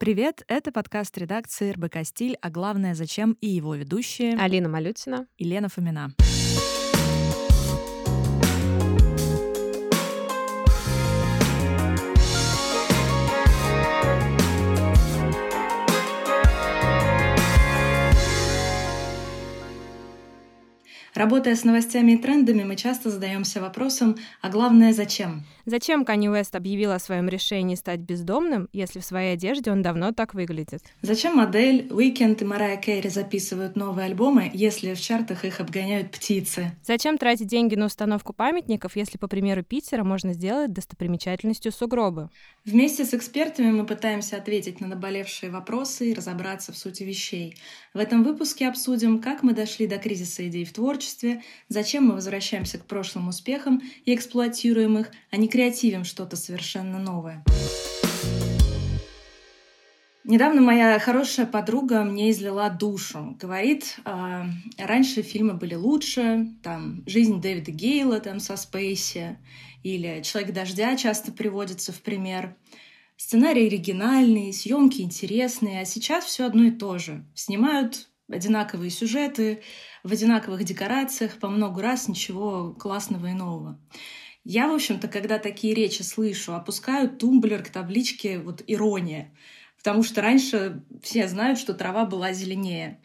Привет, это подкаст редакции РБК «Стиль», а главное «Зачем» и его ведущие Алина Малютина и Лена Фомина. Работая с новостями и трендами, мы часто задаемся вопросом, а главное, зачем? Зачем Канье Уэст объявил о своем решении стать бездомным, если в своей одежде он давно так выглядит? Зачем Адель, The Weeknd и Мэрайя Керри записывают новые альбомы, если в чартах их обгоняют птицы? Зачем тратить деньги на установку памятников, если, по примеру Питера, можно сделать достопримечательностью сугробы? Вместе с экспертами мы пытаемся ответить на наболевшие вопросы и разобраться в сути вещей. В этом выпуске обсудим, как мы дошли до кризиса идей в творчестве, зачем мы возвращаемся к прошлым успехам и эксплуатируем их, а не креативим что-то совершенно новое. Недавно моя хорошая подруга мне излила душу. Говорит, э, раньше фильмы были лучше, там «Жизнь Дэвида Гейла» там со Спейси, или «Человек дождя» часто приводится в пример. Сценарии оригинальные, съемки интересные, а сейчас все одно и то же. Снимают одинаковые сюжеты, в одинаковых декорациях, по много раз ничего классного и нового. Я, в общем-то, когда такие речи слышу, опускаю тумблер к табличке вот ирония. Потому что раньше все знают, что трава была зеленее.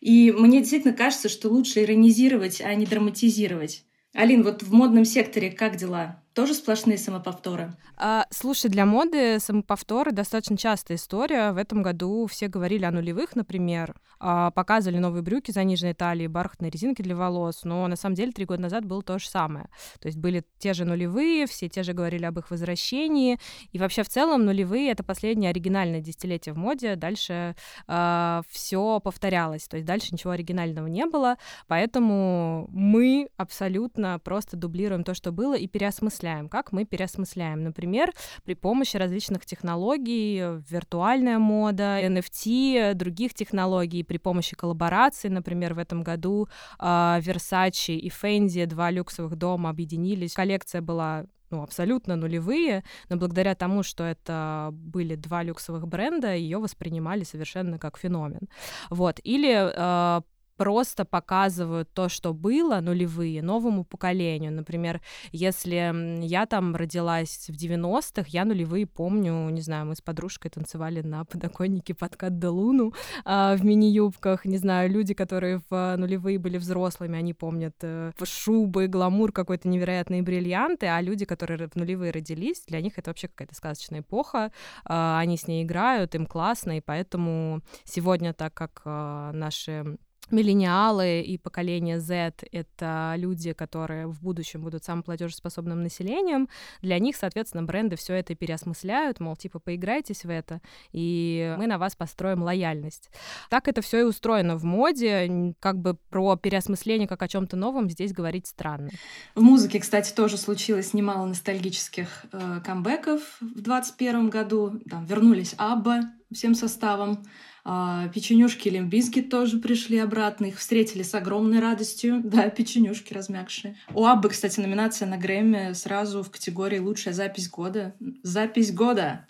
И мне действительно кажется, что лучше иронизировать, а не драматизировать. Алин, вот в модном секторе как дела? Тоже сплошные самоповторы? А, слушай, для моды самоповторы достаточно частая история. В этом году все говорили о нулевых, например. А, показывали новые брюки заниженной талии, бархатные резинки для волос. Но на самом деле три года назад было то же самое. То есть были те же нулевые, все те же говорили об их возвращении. И вообще в целом нулевые — это последнее оригинальное десятилетие в моде. Дальше а, все повторялось. То есть дальше ничего оригинального не было. Поэтому мы абсолютно просто дублируем то, что было, и переосмысляем переосмысляем. Как мы переосмысляем? Например, при помощи различных технологий, виртуальная мода, NFT, других технологий, при помощи коллабораций. Например, в этом году э, Versace и Fendi, два люксовых дома, объединились. Коллекция была ну, абсолютно нулевые, но благодаря тому, что это были два люксовых бренда, ее воспринимали совершенно как феномен. Вот. Или э, просто показывают то, что было, нулевые, новому поколению. Например, если я там родилась в 90-х, я нулевые помню, не знаю, мы с подружкой танцевали на подоконнике под Кадделуну а, в мини-юбках, не знаю, люди, которые в нулевые были взрослыми, они помнят э, шубы, гламур, какой-то невероятные бриллианты, а люди, которые в нулевые родились, для них это вообще какая-то сказочная эпоха, а, они с ней играют, им классно, и поэтому сегодня, так как а, наши Миллениалы и поколение Z — это люди, которые в будущем будут самым платежеспособным населением. Для них, соответственно, бренды все это переосмысляют, мол, типа, поиграйтесь в это, и мы на вас построим лояльность. Так это все и устроено в моде. Как бы про переосмысление как о чем-то новом здесь говорить странно. В музыке, кстати, тоже случилось немало ностальгических э, камбэков в 2021 году. Там вернулись Абба всем составом. А, печенюшки Limp Bizkit тоже пришли обратно. Их встретили с огромной радостью. Да, печенюшки размягшие. У Аббы, кстати, номинация на Грэмми сразу в категории «Лучшая запись года». Запись года!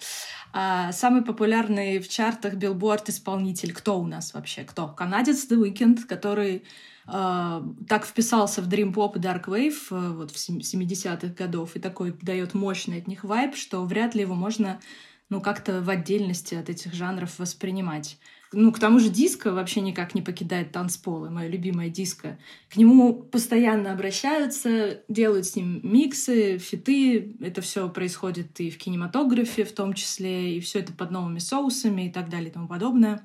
А самый популярный в чартах билборд исполнитель. Кто у нас вообще? Кто? Канадец The Weeknd, который э, так вписался в Dream Pop и Dark Wave э, вот в 70-х годов и такой дает мощный от них вайб, что вряд ли его можно ну, как-то в отдельности от этих жанров воспринимать. Ну, к тому же диско вообще никак не покидает танцполы, мое любимое диско. К нему постоянно обращаются, делают с ним миксы, фиты. Это все происходит и в кинематографе в том числе, и все это под новыми соусами и так далее и тому подобное.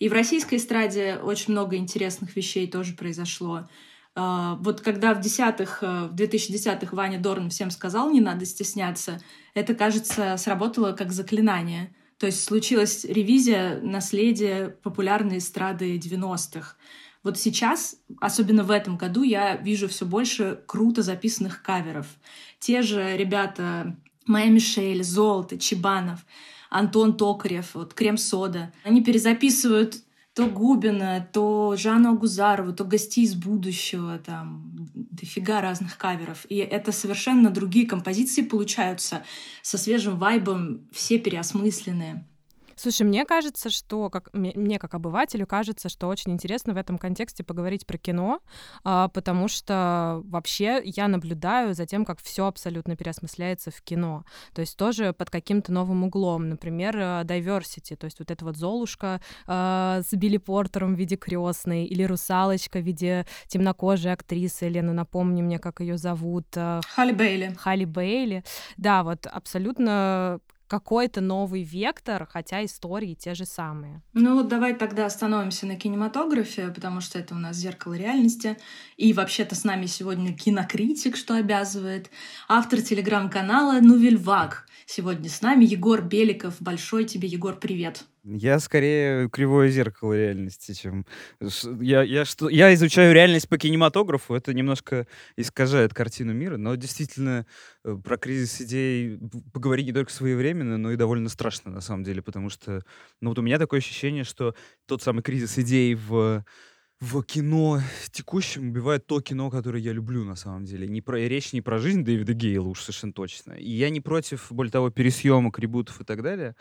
И в российской эстраде очень много интересных вещей тоже произошло. А, вот когда в десятых, э, в 2010-х Ваня Дорн всем сказал, не надо стесняться, это, кажется, сработало как заклинание. То есть случилась ревизия наследия популярной эстрады 90-х. Вот сейчас, особенно в этом году, я вижу все больше круто записанных каверов. Те же ребята Майя Мишель, Золото, Чебанов, Антон Токарев, вот Крем-сода. Они перезаписывают то Губина, то Жанну Агузарову, то гостей из будущего, там дофига разных каверов. И это совершенно другие композиции получаются со свежим вайбом, все переосмысленные. Слушай, мне кажется, что как мне как обывателю кажется, что очень интересно в этом контексте поговорить про кино, а, потому что вообще я наблюдаю за тем, как все абсолютно переосмысляется в кино. То есть тоже под каким-то новым углом. Например, э, diversity, то есть вот эта вот Золушка э, с Билли Портером в виде крестной или русалочка в виде темнокожей актрисы. Лена, напомни мне, как ее зовут. Э, Халли Бейли. Халли Бейли. Да, вот абсолютно какой-то новый вектор, хотя истории те же самые. Ну вот давай тогда остановимся на кинематографе, потому что это у нас зеркало реальности. И вообще-то с нами сегодня кинокритик, что обязывает. Автор телеграм-канала Нувельвак. Сегодня с нами Егор Беликов. Большой тебе, Егор, привет. Я скорее кривое зеркало реальности, чем... Я, я, что... я изучаю реальность по кинематографу, это немножко искажает картину мира, но действительно э, про кризис идей поговорить не только своевременно, но и довольно страшно на самом деле, потому что ну, вот у меня такое ощущение, что тот самый кризис идей в в кино текущем убивает то кино, которое я люблю на самом деле. Не про, речь не про жизнь Дэвида Гейла уж совершенно точно. И я не против, более того, пересъемок, ребутов и так далее.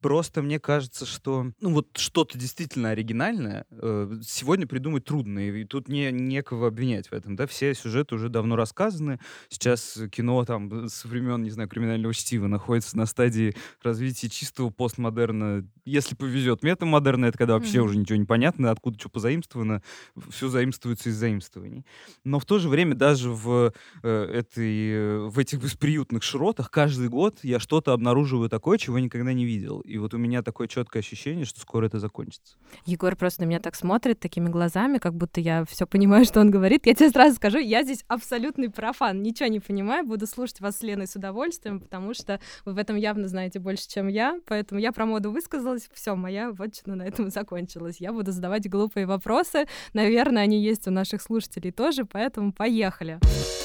Просто мне кажется, что ну вот что-то действительно оригинальное э, сегодня придумать трудно, и тут не некого обвинять в этом, да, все сюжеты уже давно рассказаны, сейчас кино там со времен, не знаю, криминального чтива находится на стадии развития чистого постмодерна, если повезет, метамодерна, это когда вообще mm-hmm. уже ничего не понятно, откуда что позаимствовано, все заимствуется из заимствований. Но в то же время даже в, э, этой, в этих бесприютных широтах каждый год я что-то обнаруживаю такое, чего никогда не видел. И вот у меня такое четкое ощущение, что скоро это закончится. Егор просто на меня так смотрит такими глазами, как будто я все понимаю, что он говорит. Я тебе сразу скажу, я здесь абсолютный профан, ничего не понимаю, буду слушать вас с Леной с удовольствием, потому что вы в этом явно знаете больше, чем я, поэтому я про моду высказалась, все, моя вотчина на этом закончилась. Я буду задавать глупые вопросы, наверное, они есть у наших слушателей тоже, поэтому поехали. А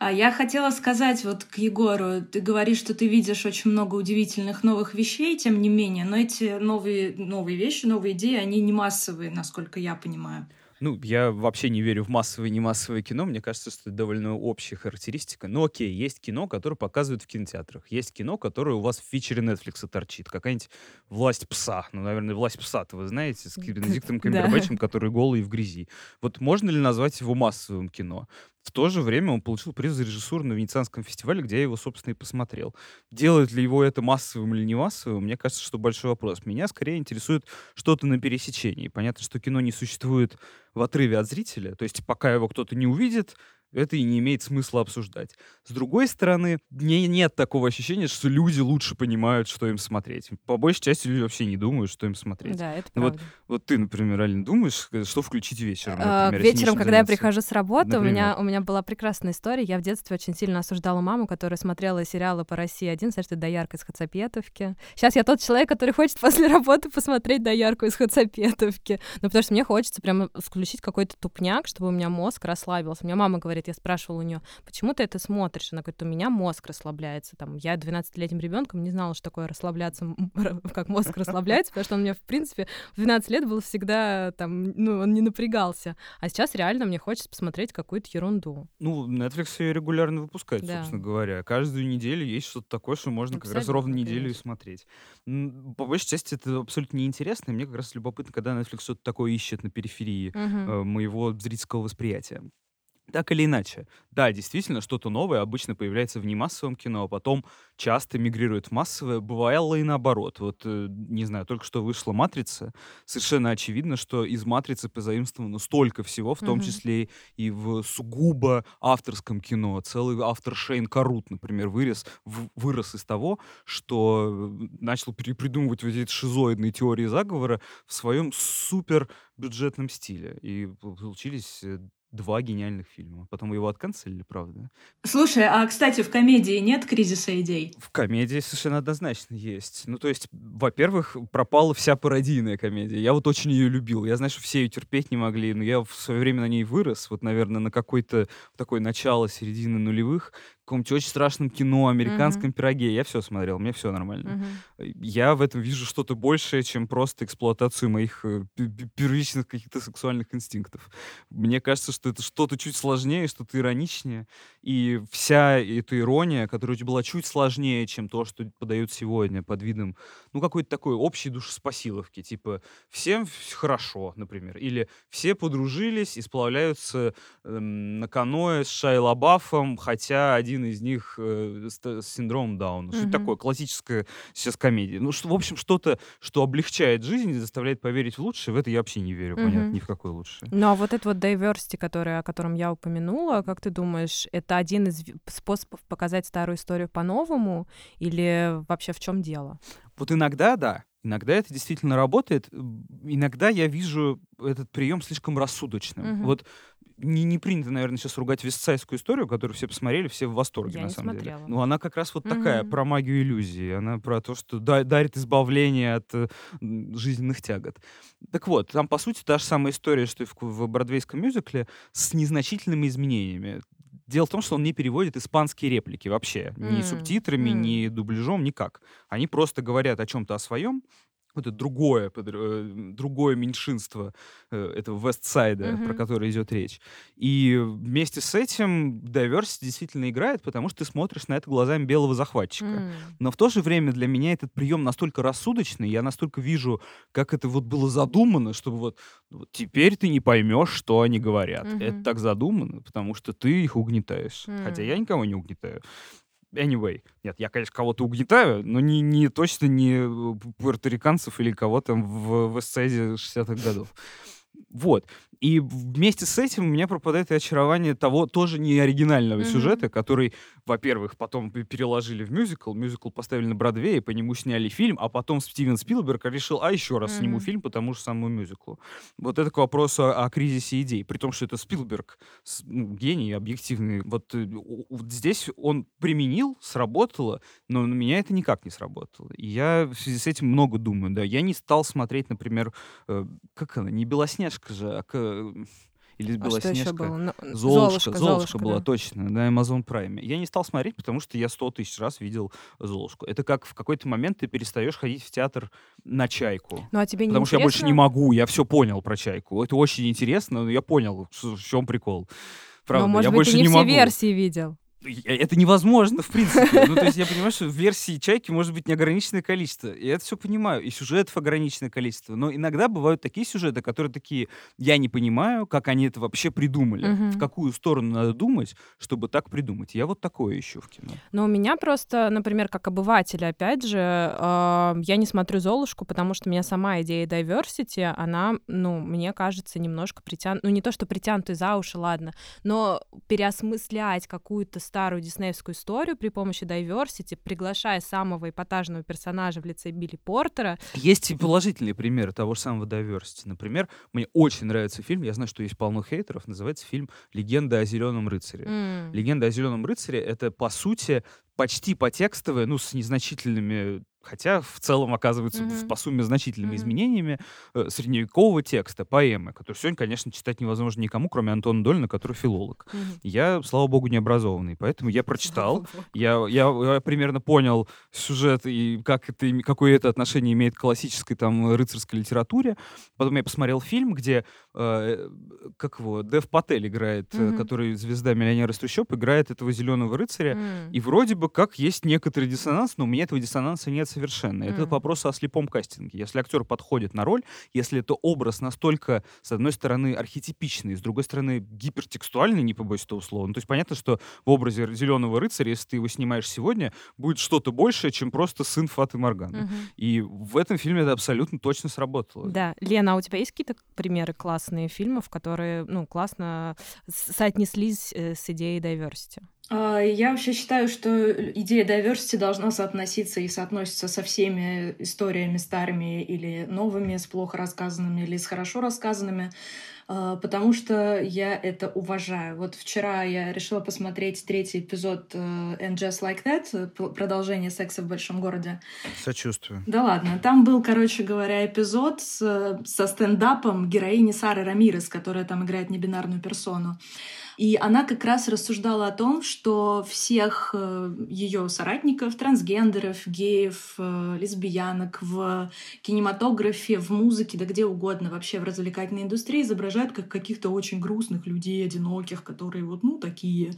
я хотела сказать вот к Егору, ты говоришь, что ты видишь очень много удивительных новых вещей, тем не менее, но эти новые, новые вещи, новые идеи, они не массовые, насколько я понимаю. Ну, я вообще не верю в массовое и немассовое кино. Мне кажется, что это довольно общая характеристика. Но окей, есть кино, которое показывают в кинотеатрах. Есть кино, которое у вас в фичере Netflix торчит. Какая-нибудь «Власть пса». Ну, наверное, «Власть пса»-то вы знаете, с Бенедиктом Камбербэтчем, который голый и в грязи. Вот можно ли назвать его массовым кино? В то же время он получил приз за режиссуру на Венецианском фестивале, где я его, собственно, и посмотрел. Делает ли его это массовым или не массовым, мне кажется, что большой вопрос. Меня скорее интересует что-то на пересечении. Понятно, что кино не существует в отрыве от зрителя. То есть пока его кто-то не увидит, это и не имеет смысла обсуждать. С другой стороны, мне нет такого ощущения, что люди лучше понимают, что им смотреть. По большей части люди вообще не думают, что им смотреть. Да, это ну, правда. Вот, вот ты, например, Алина, думаешь, э, что включить вечером? А, например, вечером, когда я прихожу с работы, у меня, у меня была прекрасная история. Я в детстве очень сильно осуждала маму, которая смотрела сериалы по России один, это «Доярка из Хацапетовки». Сейчас я тот человек, который хочет после работы посмотреть «Доярку из Хацапетовки». Ну, потому что мне хочется прямо включить какой-то тупняк, чтобы у меня мозг расслабился. У меня мама говорит, говорит, я спрашивала у нее, почему ты это смотришь? Она говорит, у меня мозг расслабляется. Там, я 12-летним ребенком не знала, что такое расслабляться, как мозг расслабляется, потому что он мне, в принципе, в 12 лет был всегда там, ну, он не напрягался. А сейчас реально мне хочется посмотреть какую-то ерунду. Ну, Netflix ее регулярно выпускает, да. собственно говоря. Каждую неделю есть что-то такое, что можно Абсолютно, как раз ровно неделю и смотреть. По большей части это абсолютно неинтересно, и мне как раз любопытно, когда Netflix что-то такое ищет на периферии угу. моего зрительского восприятия. Так или иначе, да, действительно, что-то новое обычно появляется в немассовом кино, а потом часто мигрирует в массовое. Бывало и наоборот. Вот, э, не знаю, только что вышла «Матрица». Совершенно очевидно, что из «Матрицы» позаимствовано столько всего, в том mm-hmm. числе и в сугубо авторском кино. Целый автор Шейн Карут, например, вырос, в, вырос из того, что э, начал перепридумывать вот эти шизоидные теории заговора в своем супер бюджетном стиле. И получились э, два гениальных фильма. Потом его отканцелили, правда. Слушай, а, кстати, в комедии нет кризиса идей? В комедии совершенно однозначно есть. Ну, то есть, во-первых, пропала вся пародийная комедия. Я вот очень ее любил. Я знаю, что все ее терпеть не могли, но я в свое время на ней вырос. Вот, наверное, на какой-то такое начало, середины нулевых, каком-нибудь очень страшном кино, американском mm-hmm. пироге. Я все смотрел, мне все нормально. Mm-hmm. Я в этом вижу что-то большее, чем просто эксплуатацию моих э, первичных каких-то сексуальных инстинктов. Мне кажется, что это что-то чуть сложнее, что-то ироничнее. И вся эта ирония, которая была чуть сложнее, чем то, что подают сегодня под видом, ну, какой-то такой общей душеспасиловки. Типа, всем хорошо, например. Или все подружились и сплавляются э, на каноэ с Шайлабафом, хотя один один из них э, синдромом Дауна. Что такое? Классическая сейчас комедия. Ну, что, в общем, что-то, что облегчает жизнь и заставляет поверить в лучшее, в это я вообще не верю, mm-hmm. понятно, ни в какое лучшее. Ну, а вот это вот diversity, который, о котором я упомянула, как ты думаешь, это один из способов показать старую историю по-новому или вообще в чем дело? Вот иногда, да, Иногда это действительно работает. Иногда я вижу этот прием слишком рассудочным. Mm-hmm. Вот не, не принято, наверное, сейчас ругать вестсайдскую историю, которую все посмотрели, все в восторге, Я на самом смотрела. деле. Ну, она как раз вот такая, mm-hmm. про магию иллюзии. Она про то, что да, дарит избавление от э, жизненных тягот. Так вот, там, по сути, та же самая история, что и в, в бродвейском мюзикле, с незначительными изменениями. Дело в том, что он не переводит испанские реплики вообще. Ни mm. субтитрами, mm. ни дубляжом, никак. Они просто говорят о чем-то о своем, это другое, э, другое меньшинство э, этого Вестсайда, mm-hmm. про которое идет речь. И вместе с этим diversity действительно играет, потому что ты смотришь на это глазами белого захватчика. Mm. Но в то же время для меня этот прием настолько рассудочный, я настолько вижу, как это вот было задумано, чтобы вот, вот теперь ты не поймешь, что они говорят. Mm-hmm. Это так задумано, потому что ты их угнетаешь. Mm. Хотя я никого не угнетаю. Anyway. Нет, я, конечно, кого-то угнетаю, но не, не точно не э, пуэрториканцев или кого-то в, в эссезе 60-х годов. Вот. И вместе с этим у меня пропадает и очарование того тоже не оригинального mm-hmm. сюжета, который, во-первых, потом переложили в мюзикл, мюзикл поставили на Бродвее, по нему сняли фильм, а потом Стивен Спилберг решил, а еще раз mm-hmm. сниму фильм по тому же самому мюзиклу. Вот это к вопросу о, о кризисе идей, при том, что это Спилберг, ну, гений объективный. Вот, э, вот здесь он применил, сработало, но на меня это никак не сработало. И я в связи с этим много думаю, да. Я не стал смотреть, например, э, как она, не Белоснежка же, а или а Белоснежка. Было? Ну, Золушка, Золушка, Золушка была да. точно на Amazon Prime. Я не стал смотреть, потому что я сто тысяч раз видел Золушку. Это как в какой-то момент ты перестаешь ходить в театр на чайку. Ну а тебе не Потому интересно? что я больше не могу, я все понял про чайку. Это очень интересно, но я понял, в чем прикол. Правда, но, может я быть, больше ты не, не все могу. версии видел. Это невозможно, в принципе. Ну, то есть я понимаю, что версий «Чайки» может быть неограниченное количество. И это все понимаю. И сюжетов ограниченное количество. Но иногда бывают такие сюжеты, которые такие, я не понимаю, как они это вообще придумали. Угу. В какую сторону надо думать, чтобы так придумать. Я вот такое ищу в кино. Но у меня просто, например, как обывателя, опять же, э, я не смотрю «Золушку», потому что меня сама идея diversity, она, ну, мне кажется, немножко притянута, ну, не то, что притянутый за уши, ладно, но переосмыслять какую-то старую диснеевскую историю при помощи diversity, приглашая самого эпатажного персонажа в лице Билли Портера. Есть и положительные примеры того же самого diversity. Например, мне очень нравится фильм, я знаю, что есть полно хейтеров, называется фильм «Легенда о зеленом рыцаре». Mm. «Легенда о зеленом рыцаре» — это, по сути, почти по текстовой, ну, с незначительными хотя в целом оказывается mm-hmm. по сумме значительными mm-hmm. изменениями э, средневекового текста, поэмы, который сегодня, конечно, читать невозможно никому, кроме Антона Дольна, который филолог. Mm-hmm. Я, слава богу, не образованный, поэтому я прочитал, я, я, я примерно понял сюжет и как это, какое это отношение имеет к классической там рыцарской литературе. Потом я посмотрел фильм, где, э, как его, Дев Патель играет, mm-hmm. который звезда миллионера из трущоб, играет этого зеленого рыцаря, mm-hmm. и вроде бы как есть некоторый диссонанс, но у меня этого диссонанса нет совершенно. Mm. Это вопрос о слепом кастинге. Если актер подходит на роль, если это образ настолько, с одной стороны, архетипичный, с другой стороны, гипертекстуальный, не побоюсь этого слова. Ну, то есть понятно, что в образе зеленого рыцаря, если ты его снимаешь сегодня, будет что-то большее, чем просто сын Фаты Морганы. Mm-hmm. И в этом фильме это абсолютно точно сработало. Да. Лена, а у тебя есть какие-то примеры классные фильмов, которые, ну, классно соотнеслись э, с идеей diversity? А, я вообще считаю, что идея diversity должна соотноситься и соотносится со всеми историями старыми или новыми, с плохо рассказанными или с хорошо рассказанными, а, потому что я это уважаю. Вот вчера я решила посмотреть третий эпизод э, And Just Like That, продолжение «Секса в большом городе». Сочувствую. Да ладно. Там был, короче говоря, эпизод с, со стендапом героини Сары Рамирес, которая там играет небинарную персону. И она как раз рассуждала о том, что всех э, ее соратников, трансгендеров, геев, э, лесбиянок в кинематографе, в музыке, да где угодно, вообще в развлекательной индустрии изображают как каких-то очень грустных людей, одиноких, которые вот, ну, такие.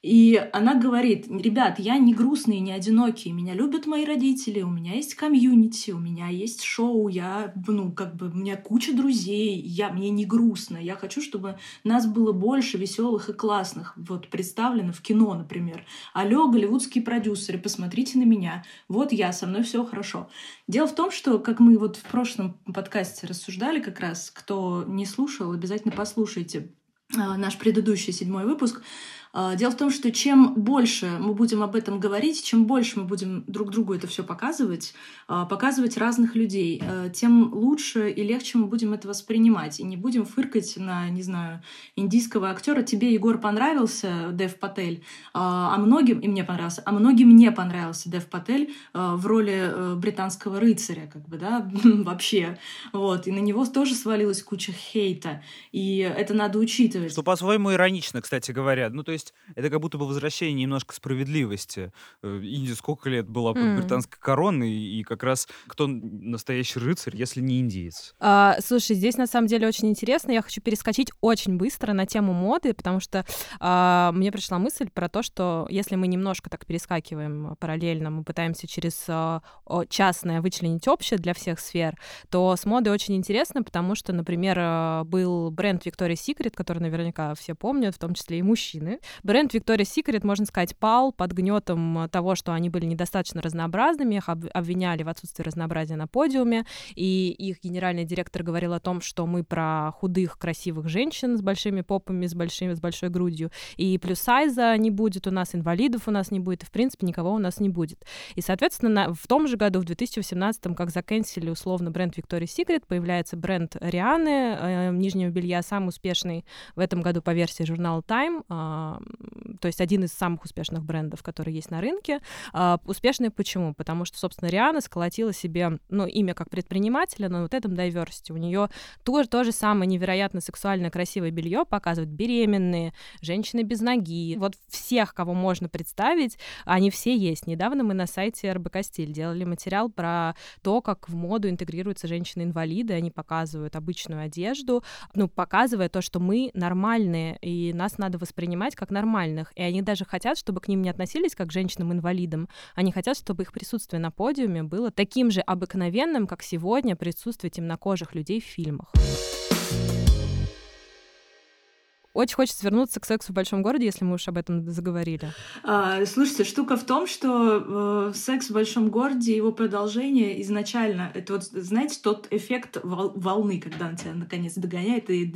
И она говорит, ребят, я не грустный, не одинокий, меня любят мои родители, у меня есть комьюнити, у меня есть шоу, я, ну, как бы, у меня куча друзей, я, мне не грустно, я хочу, чтобы нас было больше веселых и классных, вот, представлено в кино, например. Алло, голливудские продюсеры, посмотрите на меня, вот я, со мной все хорошо. Дело в том, что, как мы вот в прошлом подкасте рассуждали как раз, кто не слушал, обязательно послушайте а, наш предыдущий седьмой выпуск, дело в том, что чем больше мы будем об этом говорить, чем больше мы будем друг другу это все показывать, а, показывать разных людей, а, тем лучше и легче мы будем это воспринимать. И не будем фыркать на, не знаю, индийского актера. Тебе, Егор, понравился Дев Патель, а многим, и мне понравился, а многим не понравился Дев Патель в роли э, британского рыцаря, как бы, да, вообще. Вот. И на него тоже свалилась куча хейта. И это надо учитывать. Что по-своему иронично, кстати говоря. Ну, то есть есть это как будто бы возвращение немножко справедливости. Э, Индия сколько лет была под mm. британской короной, и как раз кто настоящий рыцарь, если не индиец? А, слушай, здесь на самом деле очень интересно. Я хочу перескочить очень быстро на тему моды, потому что а, мне пришла мысль про то, что если мы немножко так перескакиваем параллельно, мы пытаемся через а, частное вычленить общее для всех сфер, то с модой очень интересно, потому что, например, а, был бренд Victoria's Secret, который наверняка все помнят, в том числе и мужчины, Бренд Victoria's Secret, можно сказать, пал под гнетом того, что они были недостаточно разнообразными, их обвиняли в отсутствии разнообразия на подиуме, и их генеральный директор говорил о том, что мы про худых, красивых женщин с большими попами, с, большими, с большой грудью, и плюс сайза не будет у нас, инвалидов у нас не будет, и, в принципе, никого у нас не будет. И, соответственно, в том же году, в 2018, как заканчивали условно бренд Victoria's Secret, появляется бренд Рианы, э, нижнего белья, самый успешный в этом году по версии журнала Time, э, то есть один из самых успешных брендов, который есть на рынке. А, успешный почему? Потому что, собственно, Риана сколотила себе, ну, имя как предпринимателя, но вот этом diversity. У нее тоже то же самое невероятно сексуальное, красивое белье показывают беременные, женщины без ноги. Вот всех, кого можно представить, они все есть. Недавно мы на сайте РБК Стиль делали материал про то, как в моду интегрируются женщины-инвалиды, они показывают обычную одежду, ну, показывая то, что мы нормальные, и нас надо воспринимать как нормальных. И они даже хотят, чтобы к ним не относились как к женщинам-инвалидам. Они хотят, чтобы их присутствие на подиуме было таким же обыкновенным, как сегодня присутствие темнокожих людей в фильмах. Очень хочется вернуться к сексу в большом городе, если мы уж об этом заговорили. А, слушайте, штука в том, что э, секс в большом городе, его продолжение изначально, это вот, знаете, тот эффект вол- волны, когда он тебя наконец догоняет и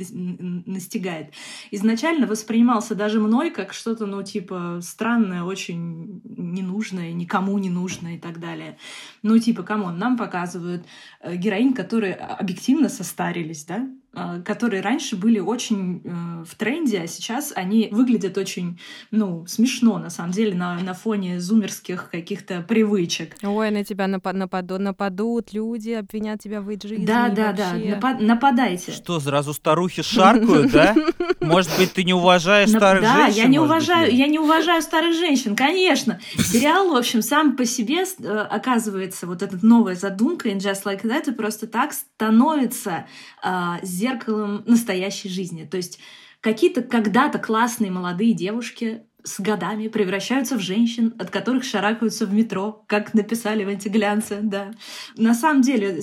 настигает. Изначально воспринимался даже мной как что-то, ну, типа, странное, очень ненужное, никому не нужное и так далее. Ну, типа, come on, нам показывают э, героинь, которые объективно состарились, да, а, которые раньше были очень э, в тренде, а сейчас они выглядят очень, ну, смешно, на самом деле, на, на фоне зумерских каких-то привычек. Ой, на тебя напад, нападу, нападут люди, обвинят тебя в жизни. Да, да, да, напад, нападайте. Что, сразу старухи шаркают, да? Может быть, ты не уважаешь старых женщин? Да, я не уважаю, я не уважаю старых женщин, конечно. Сериал, в общем, сам по себе, э, оказывается, вот эта новая задумка in Just Like That, и просто так становится а, зеркалом настоящей жизни. То есть какие-то когда-то классные молодые девушки с годами превращаются в женщин, от которых шарахаются в метро, как написали в антиглянце, да. На самом деле,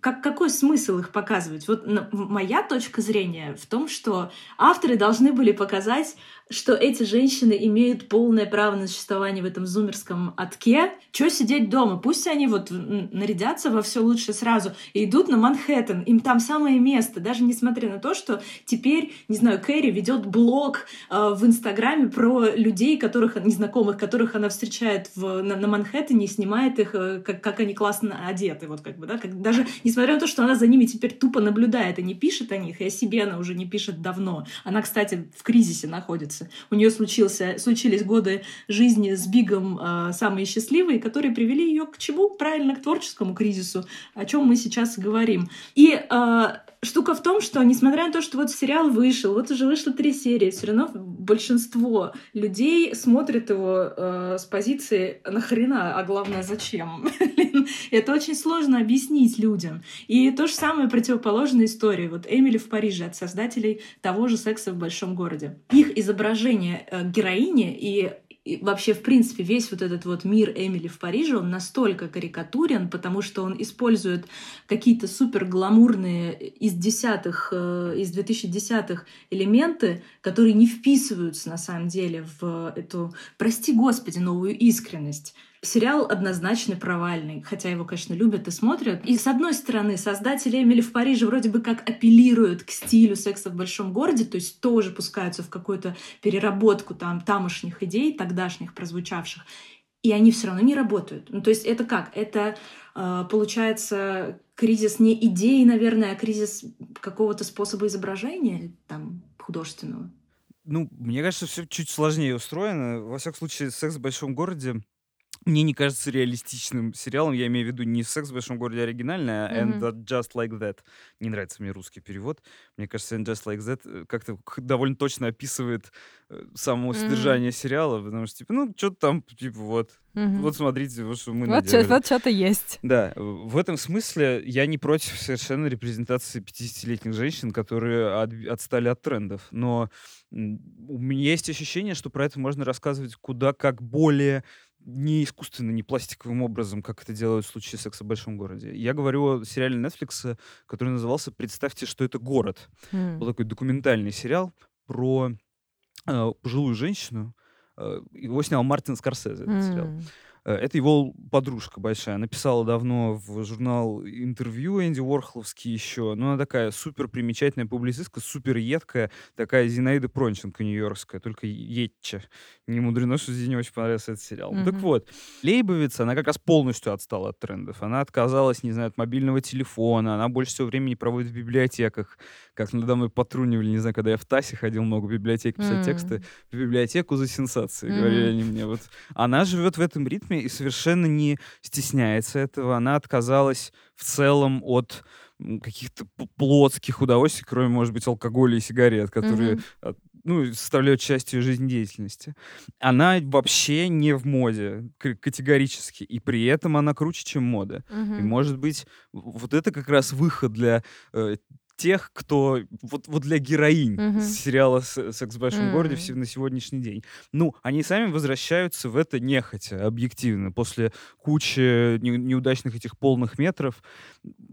как, какой смысл их показывать? Вот моя точка зрения в том, что авторы должны были показать что эти женщины имеют полное право на существование в этом зумерском отке. Чё сидеть дома? Пусть они вот нарядятся во все лучше сразу и идут на Манхэттен. Им там самое место, даже несмотря на то, что теперь, не знаю, Кэрри ведет блог э, в Инстаграме про людей, которых незнакомых, которых она встречает в, на, на Манхэттене, снимает их, э, как, как они классно одеты, вот как бы, да, как, даже несмотря на то, что она за ними теперь тупо наблюдает и не пишет о них, и о себе она уже не пишет давно. Она, кстати, в кризисе находится. У нее случились годы жизни с Бигом э, самые счастливые, которые привели ее к чему? Правильно, к творческому кризису, о чем мы сейчас говорим. И э, штука в том, что несмотря на то, что вот сериал вышел, вот уже вышло три серии, все равно большинство людей смотрят его э, с позиции нахрена, а главное зачем. Это очень сложно объяснить людям. И то же самое противоположная история. Вот Эмили в Париже от создателей того же секса в большом городе. Их изображение э, героини и и вообще, в принципе, весь вот этот вот мир Эмили в Париже, он настолько карикатурен, потому что он использует какие-то супер гламурные из десятых, э, из 2010-х элементы, которые не вписываются на самом деле в эту, прости господи, новую искренность. Сериал однозначно провальный, хотя его, конечно, любят и смотрят. И, с одной стороны, создатели «Эмили в Париже» вроде бы как апеллируют к стилю секса в большом городе, то есть тоже пускаются в какую-то переработку там тамошних идей, тогдашних прозвучавших, и они все равно не работают. Ну, то есть это как? Это э, получается кризис не идеи, наверное, а кризис какого-то способа изображения там художественного. Ну, мне кажется, все чуть сложнее устроено. Во всяком случае, секс в большом городе мне не кажется реалистичным сериалом. Я имею в виду не «Секс в большом городе» оригинальный, а «And Мгм. Just Like That». Не нравится мне русский перевод. Мне кажется, «And Just Like That» э, как-то довольно точно описывает э, само Мгм. содержание сериала, потому что, типа, ну, что-то там, типа, вот, Мгм. вот смотрите, вот что мы Вот что-то есть. Да, в этом смысле я не против совершенно репрезентации 50-летних женщин, которые от- отстали от трендов. Но у меня есть ощущение, что про это можно рассказывать куда как более не искусственно, не пластиковым образом, как это делают в случае секса в большом городе. Я говорю о сериале Netflix, который назывался «Представьте, что это город». М. Был такой документальный сериал про э, пожилую женщину. Э, его снял Мартин Скорсезе, этот сериал. Э, Это его подружка большая. Она писала давно в журнал интервью Энди Уорхоловский еще. Ну, она такая супер примечательная публицистка, супер едкая, такая Зинаида Пронченко нью-йоркская, только едче. Не мудрено, что здесь не очень понравился этот сериал. Ну, Так вот, Лейбовиц, она как раз полностью отстала от трендов. Она отказалась, не знаю, от мобильного телефона, она больше всего времени проводит в библиотеках. Как надо мной потрунивали, не знаю, когда я в ТАСе ходил много в библиотеки писать М. тексты, в библиотеку за сенсации, Мгм. говорили они мне. Вот она живет в этом ритме и совершенно не стесняется этого. Она отказалась в целом от каких-то плотских удовольствий, кроме, может быть, алкоголя и сигарет, которые от- ну, составляют часть ее жизнедеятельности. Она вообще не в моде, категорически. И при этом она круче, чем мода. И, Мгм. может быть, вот это как раз выход для э, тех, кто... Вот, вот для героинь Мгм. сериала «С- «Секс в большом городе» М. все- на сегодняшний день. Ну, они сами возвращаются в это нехотя, объективно, после кучи не- неудачных этих полных метров.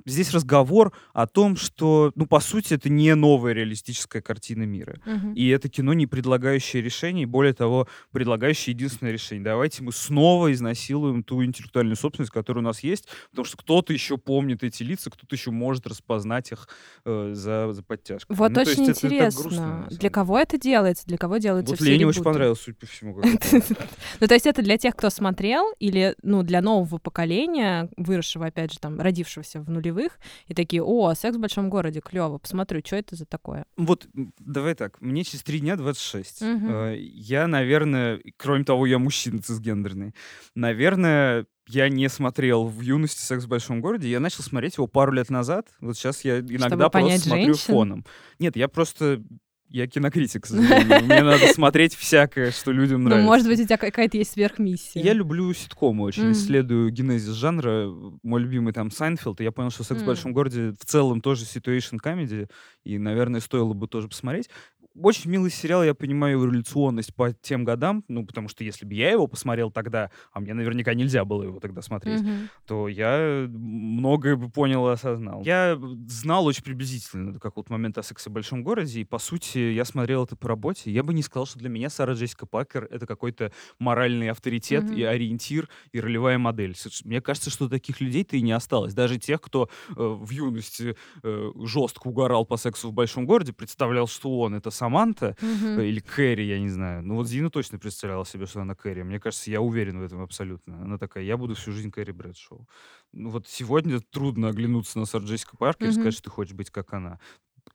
Здесь разговор о том, что, ну, по сути, это не новая реалистическая картина мира. Мгм. И это кино, не предлагающее решений, более того, предлагающее единственное решение. Давайте мы снова изнасилуем ту интеллектуальную собственность, которая у нас есть, потому что кто-то еще помнит эти лица, кто-то еще может распознать их э, за, за подтяжкой. Вот Ну, то есть очень это- это интересно, грустно, для кого это делается, для кого делаются Вот все Лене очень понравилось, судя по всему. Ну, то есть это для тех, кто смотрел, или, ну, для нового поколения, выросшего, опять же, там, родившегося в нулевых, и такие, о, секс в большом городе, клево, посмотрю, что это за такое. Вот, давай так, мне через три дня 26. Мгм. Э, Я, наверное, кроме того, я мужчина цисгендерный, наверное, я не смотрел в юности «Секс в большом городе». Я начал смотреть его пару лет назад. Вот сейчас я иногда просто понять смотрю женщин? фоном. Нет, я просто... Я кинокритик. Мне надо смотреть всякое, что людям Ну, нравится. может быть, у тебя какая-то есть сверхмиссия. Я люблю ситкомы очень, Мгм. исследую генезис жанра. Мой любимый там Seinfeld, и я понял, что «Секс в М. большом городе» в целом тоже situation comedy, и, наверное, стоило бы тоже посмотреть. Очень милый сериал, я понимаю революционность по тем годам, ну, потому что если бы я его посмотрел тогда, а мне наверняка нельзя было его тогда смотреть, Мгм. то я многое бы понял и осознал. Я знал очень приблизительно до какого-то момента о сексе в большом городе, и, по сути, я смотрел это по работе. Я бы не сказал, что для меня Сара Джессика Пакер — это какой-то моральный авторитет Мгм. и ориентир, и ролевая модель. Мне кажется, что таких людей-то и не осталось. Даже тех, кто э, в юности э, жестко угорал по сексу в большом городе, представлял, что он — это Саманта mm-hmm. или Кэрри, я не знаю. Ну вот Зина точно представляла себе, что она Кэрри. Мне кажется, я уверен в этом абсолютно. Она такая, я буду всю жизнь Кэрри Брэдшоу. Ну вот сегодня трудно оглянуться на Сар Джессика Паркер mm-hmm. и сказать, что ты хочешь быть как она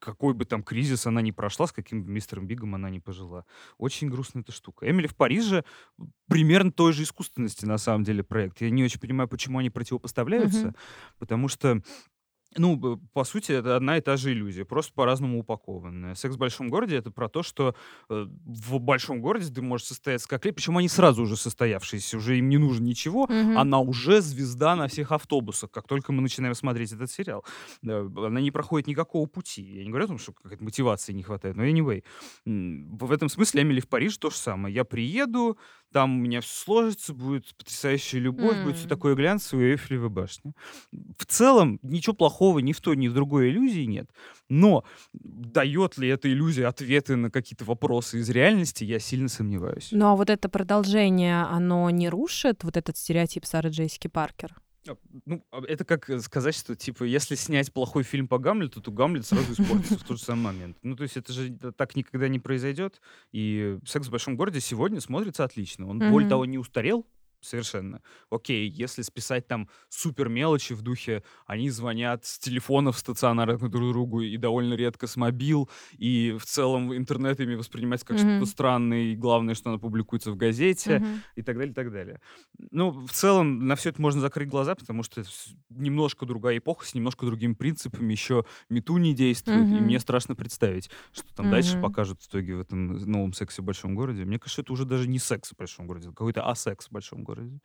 какой бы там кризис она ни прошла, с каким бы мистером Бигом она не пожила. Очень грустная эта штука. Эмили в Париже примерно той же искусственности, на самом деле, проект. Я не очень понимаю, почему они противопоставляются, mm-hmm. потому что ну, по сути, это одна и та же иллюзия, просто по-разному упакованная. «Секс в большом городе» — это про то, что э, в большом городе ты можешь состояться как лет, причем они сразу уже состоявшиеся, уже им не нужно ничего, mm-hmm. она уже звезда на всех автобусах, как только мы начинаем смотреть этот сериал. Она не проходит никакого пути. Я не говорю о том, что какая-то мотивации не хватает, но anyway. В этом смысле «Эмили в Париж» то же самое. Я приеду, там у меня все сложится, будет потрясающая любовь, mm. будет все такое глянцевое, Эйфелева башня. В целом ничего плохого ни в той, ни в другой иллюзии нет. Но дает ли эта иллюзия ответы на какие-то вопросы из реальности, я сильно сомневаюсь. Ну а вот это продолжение, оно не рушит вот этот стереотип Сары Джейски Паркер? А, ну, а, это как э, сказать, что, типа, если снять плохой фильм по Гамлету, то Гамлет сразу испортится в тот же самый момент. Ну, то есть это же так никогда не произойдет. И «Секс в большом городе» сегодня смотрится отлично. Он, более того, не устарел, совершенно. Окей, если списать там супер мелочи в духе, они звонят с телефонов стационарных друг другу и довольно редко с мобил, и в целом интернет ими воспринимается как mm-hmm. что-то странное, и главное, что она публикуется в газете, mm-hmm. и так далее, и так далее. Ну, в целом, на все это можно закрыть глаза, потому что немножко другая эпоха, с немножко другими принципами, еще мету не действует, mm-hmm. и мне страшно представить, что там mm-hmm. дальше покажут в итоге в этом новом сексе в большом городе. Мне кажется, это уже даже не секс в большом городе, какой-то асекс в большом городе городе.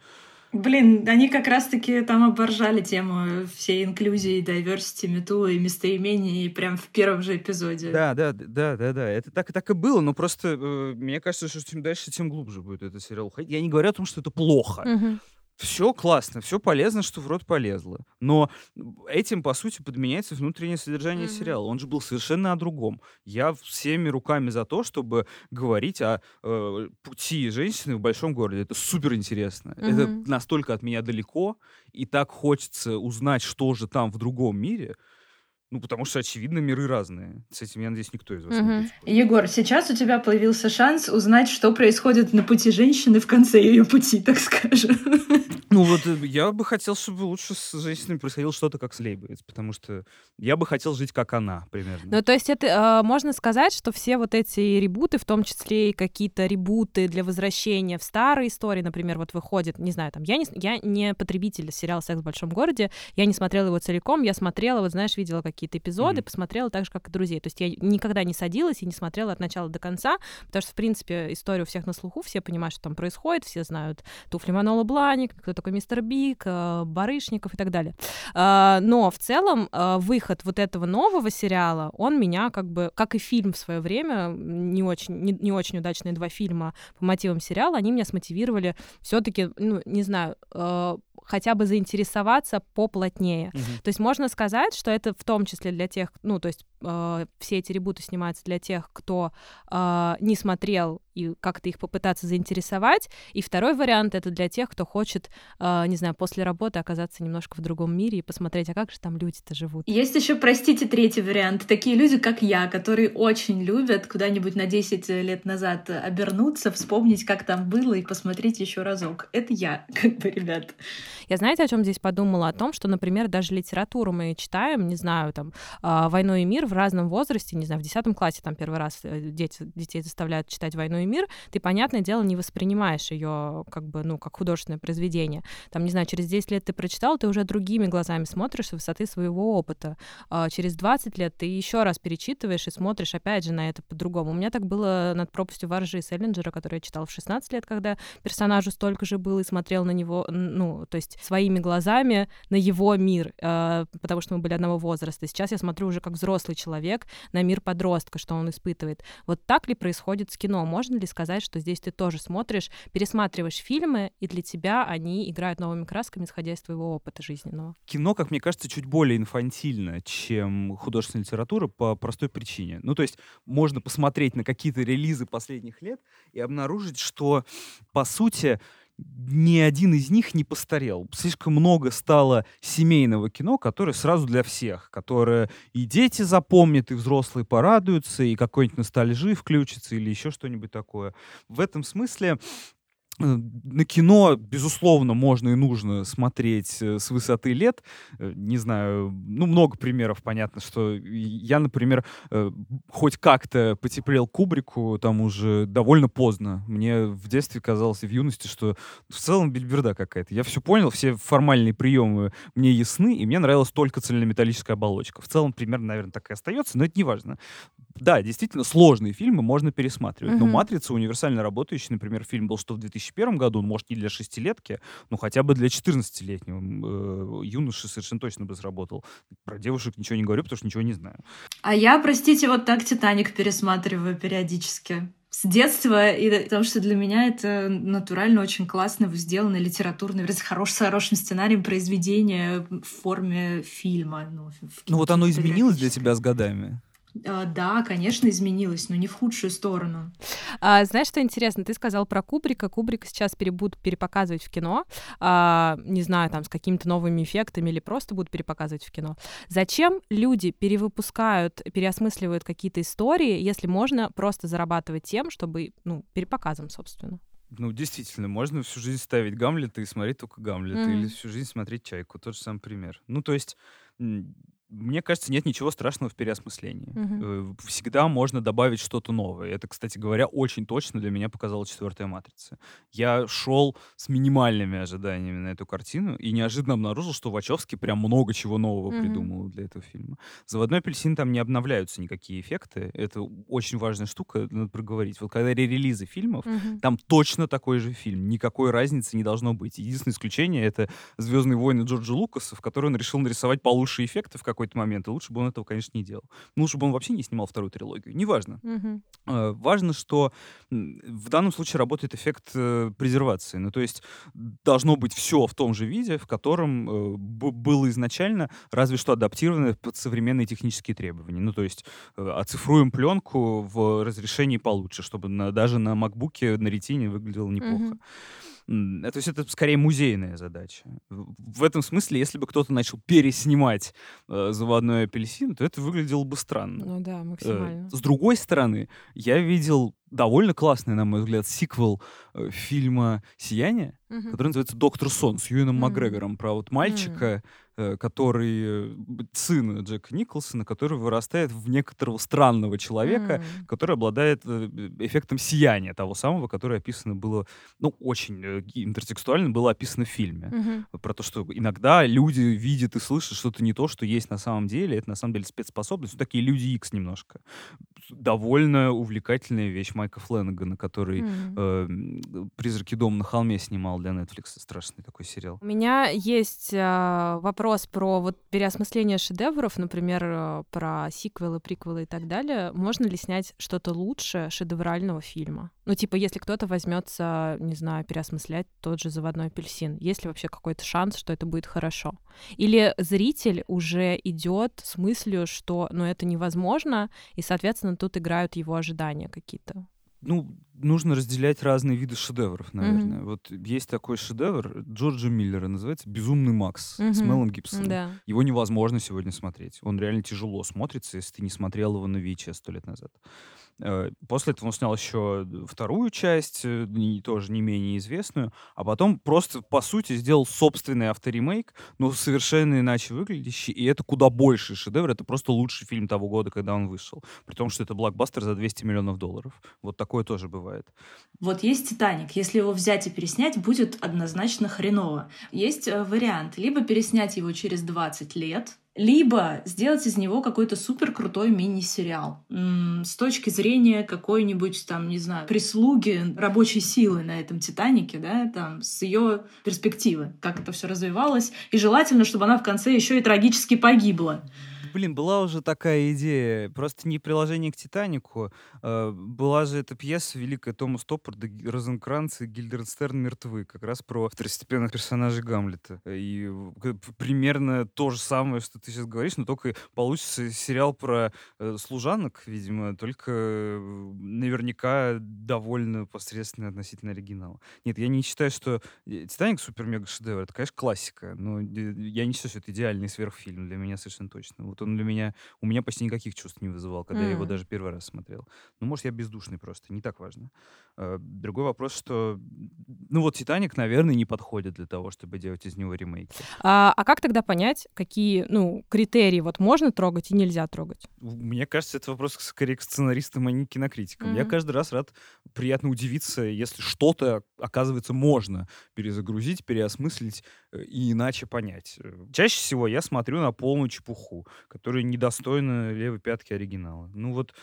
Блин, они как раз-таки там оборжали тему всей инклюзии, diversity, мету и местоимений прям в первом же эпизоде. Да, да, да, да, да. Это так, так и было, но просто э, мне кажется, что чем дальше, тем глубже будет этот сериал. Я не говорю о том, что это плохо. Угу все классно, все полезно, что в рот полезло. Но этим, по сути, подменяется внутреннее содержание mm-hmm. сериала. Он же был совершенно о другом. Я всеми руками за то, чтобы говорить о э, пути женщины в большом городе. Это супер интересно. Mm-hmm. Это настолько от меня далеко, и так хочется узнать, что же там в другом мире. Ну, потому что, очевидно, миры разные. С этим, я надеюсь, никто из вас угу. не будет Егор, сейчас у тебя появился шанс узнать, что происходит на пути женщины в конце ее пути, так скажем. Ну вот э, я бы хотел, чтобы лучше с женщинами происходило что-то как с Лейбовиц, потому что я бы хотел жить как она, примерно. Ну, то есть это э, можно сказать, что все вот эти ребуты, в том числе и какие-то ребуты для возвращения в старые истории, например, вот выходит, не знаю, там, я не, я не потребитель сериала «Секс в большом городе», я не смотрела его целиком, я смотрела, вот знаешь, видела какие какие-то эпизоды, mm-hmm. посмотрела так же, как и друзей. То есть я никогда не садилась и не смотрела от начала до конца, потому что, в принципе, история у всех на слуху, все понимают, что там происходит, все знают туфли Манола Бланик, кто такой мистер Биг, э, Барышников и так далее. А, но в целом э, выход вот этого нового сериала, он меня как бы, как и фильм в свое время, не очень, не, не очень удачные два фильма по мотивам сериала, они меня смотивировали все-таки, ну, не знаю, э, хотя бы заинтересоваться поплотнее. Mm-hmm. То есть можно сказать, что это в том числе для тех, ну, то есть э, все эти ребуты снимаются для тех, кто э, не смотрел и как-то их попытаться заинтересовать. И второй вариант — это для тех, кто хочет, э, не знаю, после работы оказаться немножко в другом мире и посмотреть, а как же там люди-то живут. Есть еще, простите, третий вариант. Такие люди, как я, которые очень любят куда-нибудь на 10 лет назад обернуться, вспомнить, как там было, и посмотреть еще разок. Это я, как бы, ребят. Я знаете, о чем здесь подумала? О том, что, например, даже литературу мы читаем, не знаю, там, «Войну и мир» в разном возрасте, не знаю, в 10 классе там первый раз э, дети, детей заставляют читать «Войну и мир», ты, понятное дело, не воспринимаешь ее как бы, ну, как художественное произведение. Там, не знаю, через 10 лет ты прочитал, ты уже другими глазами смотришь с высоты своего опыта. А через 20 лет ты еще раз перечитываешь и смотришь, опять же, на это по-другому. У меня так было над пропастью воржи Селлинджера, который я читал в 16 лет, когда персонажу столько же было и смотрел на него, ну, то есть своими глазами на его мир, э, потому что мы были одного возраста. Сейчас я смотрю уже как взрослый на мир подростка, что он испытывает. Вот так ли происходит с кино? Можно ли сказать, что здесь ты тоже смотришь, пересматриваешь фильмы, и для тебя они играют новыми красками, исходя из твоего опыта жизненного? Кино, как мне кажется, чуть более инфантильно, чем художественная литература по простой причине. Ну, то есть можно посмотреть на какие-то релизы последних лет и обнаружить, что, по сути, ни один из них не постарел. Слишком много стало семейного кино, которое сразу для всех, которое и дети запомнят, и взрослые порадуются, и какой-нибудь ностальжи включится, или еще что-нибудь такое. В этом смысле на кино, безусловно, можно и нужно смотреть э, с высоты лет. Э, не знаю, ну, много примеров, понятно, что я, например, хоть как-то потеплел Кубрику там уже довольно поздно. Мне в детстве казалось и в юности, что в целом бельберда какая-то. Я все понял, все формальные приемы мне ясны, и мне нравилась только цельнометаллическая оболочка. В целом, примерно, наверное, так и остается, но это не важно. Да, действительно, сложные фильмы можно пересматривать, mm-hmm. но «Матрица» универсально работающий, например, фильм был что в 2000 2001 году, может, не для шестилетки, но хотя бы для 14-летнего э, юноши совершенно точно бы сработал. Про девушек ничего не говорю, потому что ничего не знаю. А я, простите, вот так «Титаник» пересматриваю периодически с детства, и потому что для меня это натурально очень классно сделано, литературно, с хорошим, с хорошим сценарием произведения в форме фильма. Ну, ну вот оно изменилось для тебя с годами? А, да, конечно, изменилось, но не в худшую сторону. А, знаешь, что интересно? Ты сказал про Кубрика. Кубрика сейчас будут перепоказывать в кино. А, не знаю, там, с какими-то новыми эффектами или просто будут перепоказывать в кино. Зачем люди перевыпускают, переосмысливают какие-то истории, если можно просто зарабатывать тем, чтобы, ну, перепоказом, собственно? Ну, действительно, можно всю жизнь ставить Гамлета и смотреть только Гамлета, mm-hmm. или всю жизнь смотреть Чайку. Тот же самый пример. Ну, то есть мне кажется, нет ничего страшного в переосмыслении. Угу. Всегда можно добавить что-то новое. Это, кстати говоря, очень точно для меня показала четвертая матрица. Я шел с минимальными ожиданиями на эту картину и неожиданно обнаружил, что Вачовский прям много чего нового угу. придумал для этого фильма. Заводной апельсин там не обновляются никакие эффекты. Это очень важная штука, надо проговорить. Вот когда ререлизы фильмов, угу. там точно такой же фильм. Никакой разницы не должно быть. Единственное исключение — это «Звездные войны» Джорджа Лукаса, в которой он решил нарисовать получше эффекты в какой какой-то момент, и лучше бы он этого, конечно, не делал. Ну, лучше бы он вообще не снимал вторую трилогию. Неважно. Угу. Важно, что в данном случае работает эффект э, презервации. Ну, то есть должно быть все в том же виде, в котором э, было изначально, разве что адаптировано под современные технические требования. Ну, то есть оцифруем пленку в разрешении получше, чтобы на, даже на макбуке на ретине выглядело неплохо. Угу. То есть это скорее музейная задача. В этом смысле, если бы кто-то начал переснимать э, заводной апельсин, то это выглядело бы странно. Ну да, максимально. Э, с другой стороны, я видел довольно классный, на мой взгляд, сиквел э, фильма «Сияние», uh-huh. который называется «Доктор Сон» с Юэном uh-huh. Макгрегором про вот мальчика, uh-huh. который э, сын Джека Николсона, который вырастает в некоторого странного человека, uh-huh. который обладает э, эффектом сияния, того самого, которое описано было, ну, очень интертекстуально было описано в фильме. Uh-huh. Про то, что иногда люди видят и слышат что-то не то, что есть на самом деле, это на самом деле спецспособность, ну, такие люди X немножко. Довольно увлекательная вещь Майка Фленнегана, который mm-hmm. э, «Призраки дома на холме» снимал для Netflix. Страшный такой сериал. У меня есть э, вопрос про вот переосмысление шедевров, например, э, про сиквелы, приквелы и так далее. Можно ли снять что-то лучше шедеврального фильма? Ну, типа, если кто-то возьмется, не знаю, переосмыслять тот же «Заводной апельсин», есть ли вообще какой-то шанс, что это будет хорошо? Или зритель уже идет с мыслью, что, ну, это невозможно, и, соответственно, тут играют его ожидания какие-то? ну, нужно разделять разные виды шедевров, наверное. Mm-hmm. Вот есть такой шедевр Джорджа Миллера, называется «Безумный Макс» mm-hmm. с Мелом Гибсоном. Да. Его невозможно сегодня смотреть. Он реально тяжело смотрится, если ты не смотрел его на ВИЧ сто лет назад. Э, после этого он снял еще вторую часть, э, тоже не менее известную, а потом просто, по сути, сделал собственный авторемейк, но совершенно иначе выглядящий, и это куда больше шедевр, это просто лучший фильм того года, когда он вышел. При том, что это блокбастер за 200 миллионов долларов. Вот такое тоже бывает. Вот есть «Титаник». Если его взять и переснять, будет однозначно хреново. Есть э, вариант. Либо переснять его через 20 лет, либо сделать из него какой-то супер крутой мини-сериал с точки зрения какой-нибудь там, не знаю, прислуги рабочей силы на этом Титанике, да, там, с ее перспективы, как это все развивалось, и желательно, чтобы она в конце еще и трагически погибла. Блин, была уже такая идея. Просто не приложение к «Титанику». а, Была же эта пьеса великая Тома Стоппарда «Розенкранц и Гильденстерн мертвы». Как раз про второстепенных персонажей Гамлета. И примерно то же самое, что ты сейчас говоришь, но только получится сериал про э, служанок, видимо, только э, наверняка довольно посредственный относительно оригинала. Нет, я не считаю, что э, «Титаник» супер-мега-шедевр. Это, конечно, классика, но э, я не считаю, что это идеальный сверхфильм для меня совершенно точно. Вот он для меня... У меня почти никаких чувств не вызывал, когда я его даже первый раз смотрел. Ну, может, я бездушный просто, не так важно. А, Другой вопрос, что... Ну, вот «Титаник», наверное, не подходит для того, чтобы делать из него ремейки. А, а как тогда понять, какие, ну, критерии вот можно трогать и нельзя трогать? Мне кажется, это вопрос скорее к сценаристам, а не к кинокритикам. Я Мгм. каждый раз рад приятно удивиться, если что-то, оказывается, можно перезагрузить, переосмыслить э, и иначе понять. Э, Чаще всего я смотрю на полную чепуху, которая недостойна левой пятки оригинала. Ну вот,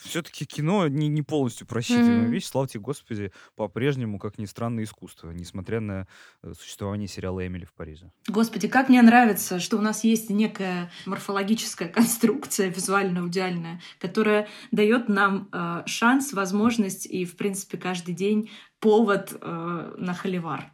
все-таки кино не, не полностью просчитанная Мгм. Вещь, слава тебе, Господи, по-прежнему, как ни странно, искусство, несмотря на э, существование сериала «Эмили в Париже». Господи, как мне нравится, что у нас есть некая морфологическая конструкция визуально-аудиальная, которая дает нам э, шанс, возможность и, в принципе, каждый день повод э, на холивар.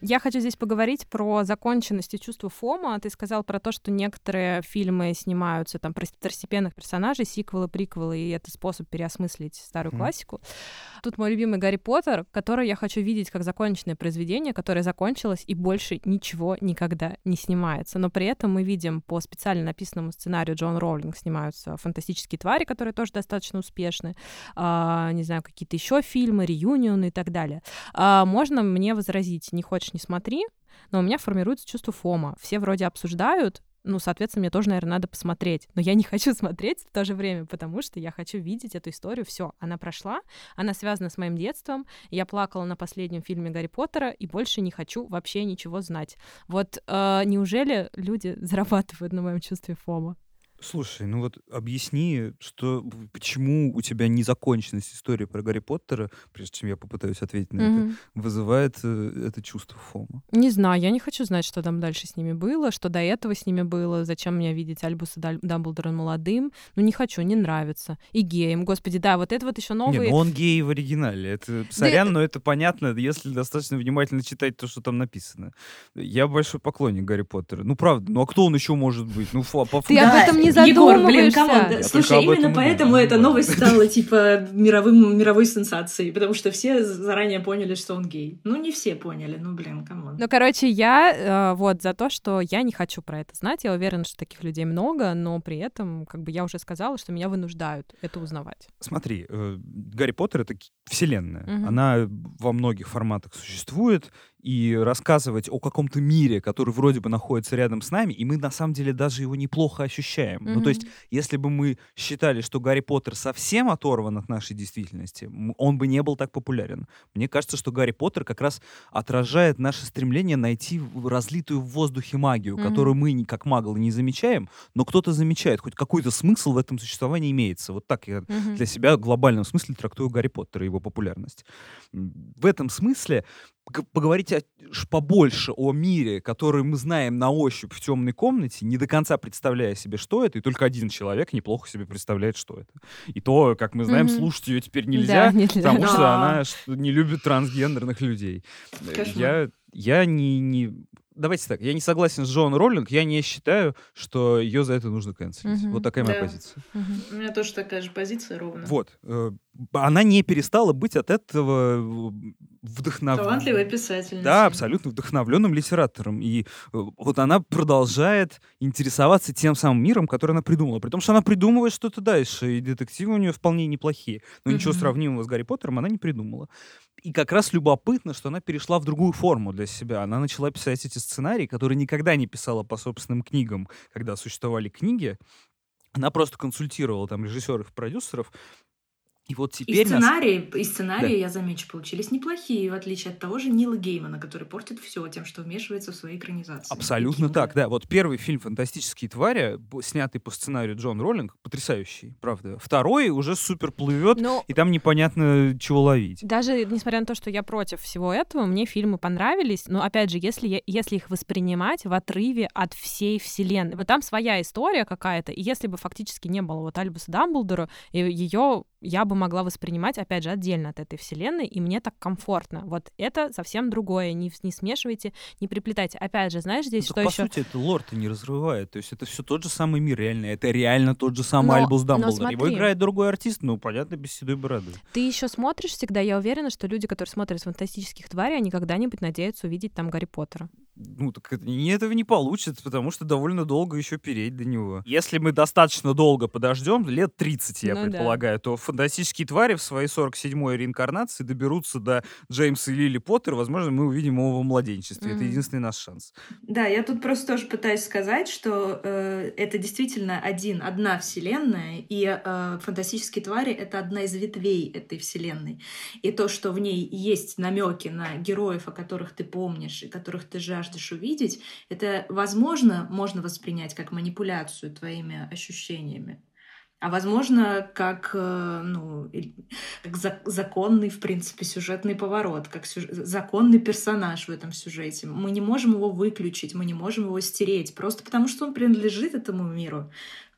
Я хочу здесь поговорить про законченность и чувство фома. Ты сказал про то, что некоторые фильмы снимаются там про второстепенных персонажей, сиквелы, приквелы, и это способ переосмыслить старую Мгм. классику. Тут мой любимый Гарри Поттер, который я хочу видеть как законченное произведение, которое закончилось и больше ничего никогда не снимается. Но при этом мы видим по специально написанному сценарию Джон Роулинг снимаются фантастические твари, которые тоже достаточно успешны. А, не знаю, какие-то еще фильмы, реюнионы и так далее. А, можно мне возразить, не хочешь, не смотри, но у меня формируется чувство фома. Все вроде обсуждают, ну, соответственно, мне тоже, наверное, надо посмотреть. Но я не хочу смотреть в то же время, потому что я хочу видеть эту историю. Все, она прошла, она связана с моим детством. Я плакала на последнем фильме Гарри Поттера и больше не хочу вообще ничего знать. Вот э, неужели люди зарабатывают на моем чувстве фома? Слушай, ну вот объясни, что, почему у тебя незаконченность истории про Гарри Поттера, прежде чем я попытаюсь ответить на это, Мгм. вызывает э, это чувство фома. Не знаю, я не хочу знать, что там дальше с ними было, что до этого с ними было, зачем мне видеть Альбуса Даль- Дамблдора молодым. Ну, не хочу, не нравится. И геем, господи, да, вот это вот еще Не, новые... ну он гей в оригинале. Это сорян, но это понятно, если достаточно внимательно читать то, что там написано. Я большой поклонник Гарри Поттера. Ну, правда, ну а кто он еще может быть? Ну, фа- по Ты об этом не Егор, блин, задумываешься. камон, Слушай, именно поэтому эта новость стала типа мировым, мировой сенсацией, потому что все заранее поняли, что он гей. Ну, не все поняли, ну, блин, камон. Ну, короче, я э, вот за то, что я не хочу про это знать. Я уверена, что таких людей много, но при этом, как бы я уже сказала, что меня вынуждают это узнавать. Смотри, э, Гарри Поттер — это вселенная. Мгм. Она во многих форматах существует, и рассказывать о каком-то мире, который вроде бы находится рядом с нами, и мы на самом деле даже его неплохо ощущаем. Ну, то есть, если бы мы считали, что Гарри Поттер совсем оторван от нашей действительности, он бы не был так популярен. Мне кажется, что Гарри Поттер как раз отражает наше стремление найти разлитую в воздухе магию, Мгм. которую мы как маглы не замечаем, но кто-то замечает, хоть какой-то смысл в этом существовании имеется. Вот так я Мгм. для себя в глобальном смысле трактую Гарри Поттера и его популярность. В этом смысле поговорить о- побольше о мире, который мы знаем на ощупь в темной комнате, не до конца представляя себе, что это, и только один человек неплохо себе представляет, что это. И то, как мы знаем, Мгм. слушать ее теперь нельзя, Да, нельзя. потому что Да. она ш- не любит трансгендерных людей. Э, Кошмар. Я, я не, не... Давайте так, я не согласен с Джон Роллинг, я не считаю, что ее за это нужно канцелить. Мгм. Вот такая моя Да. позиция. Мгм. У меня тоже такая же позиция ровно. Вот. Э, Она не перестала быть от этого вдохновленной. Талантливая писательница. Да, абсолютно вдохновленным литератором. И э, вот она продолжает интересоваться тем самым миром, который она придумала. При том, что она придумывает что-то дальше, и детективы у нее вполне неплохие. Но ничего Мгм. сравнимого с Гарри Поттером она не придумала. И как раз любопытно, что она перешла в другую форму для себя. Она начала писать эти сценарии, которые никогда не писала по собственным книгам, когда существовали книги. Она просто консультировала там режиссеров и продюсеров, И вот теперь... И сценарии, нас... и сценарии да. я замечу, получились неплохие, в отличие от того же Нила Геймана, который портит все тем, что вмешивается в свои экранизации. Абсолютно так, да. Вот первый фильм «Фантастические твари», снятый по сценарию Джон Роллинг, потрясающий, правда. Второй уже супер плывет, Но... и там непонятно чего ловить. Даже несмотря на то, что я против всего этого, мне фильмы понравились, но опять же, если, я, если их воспринимать в отрыве от всей вселенной, вот там своя история какая-то, и если бы фактически не было вот Альбуса Дамблдора, ее я бы могла воспринимать, опять же, отдельно от этой вселенной, и мне так комфортно. Вот это совсем другое. Не, не смешивайте, не приплетайте. Опять же, знаешь, здесь ну, что по еще... По сути, это лорд не разрывает. То есть это все тот же самый мир, реально. Это реально тот же самый но, Альбус Дамблдор. Его играет другой артист, ну, понятно, без седой бороды. Ты еще смотришь всегда, я уверена, что люди, которые смотрят фантастических тварей, они когда-нибудь надеются увидеть там Гарри Поттера ну, так это, не, этого не получится, потому что довольно долго еще переть до него. Если мы достаточно долго подождем, лет 30, я ну, предполагаю, да. то фантастические твари в своей 47-й реинкарнации доберутся до Джеймса и Лили Поттера, возможно, мы увидим его в младенчестве. Mm-hmm. Это единственный наш шанс. Да, я тут просто тоже пытаюсь сказать, что э, это действительно один, одна вселенная, и э, фантастические твари — это одна из ветвей этой вселенной. И то, что в ней есть намеки на героев, о которых ты помнишь, и которых ты жаждешь жаждешь увидеть, это, возможно, можно воспринять как манипуляцию твоими ощущениями. А возможно, как, э, ну, как законный, в принципе, сюжетный поворот, как сюж... законный персонаж в этом сюжете. Мы не можем его выключить, мы не можем его стереть, просто потому что он принадлежит этому миру.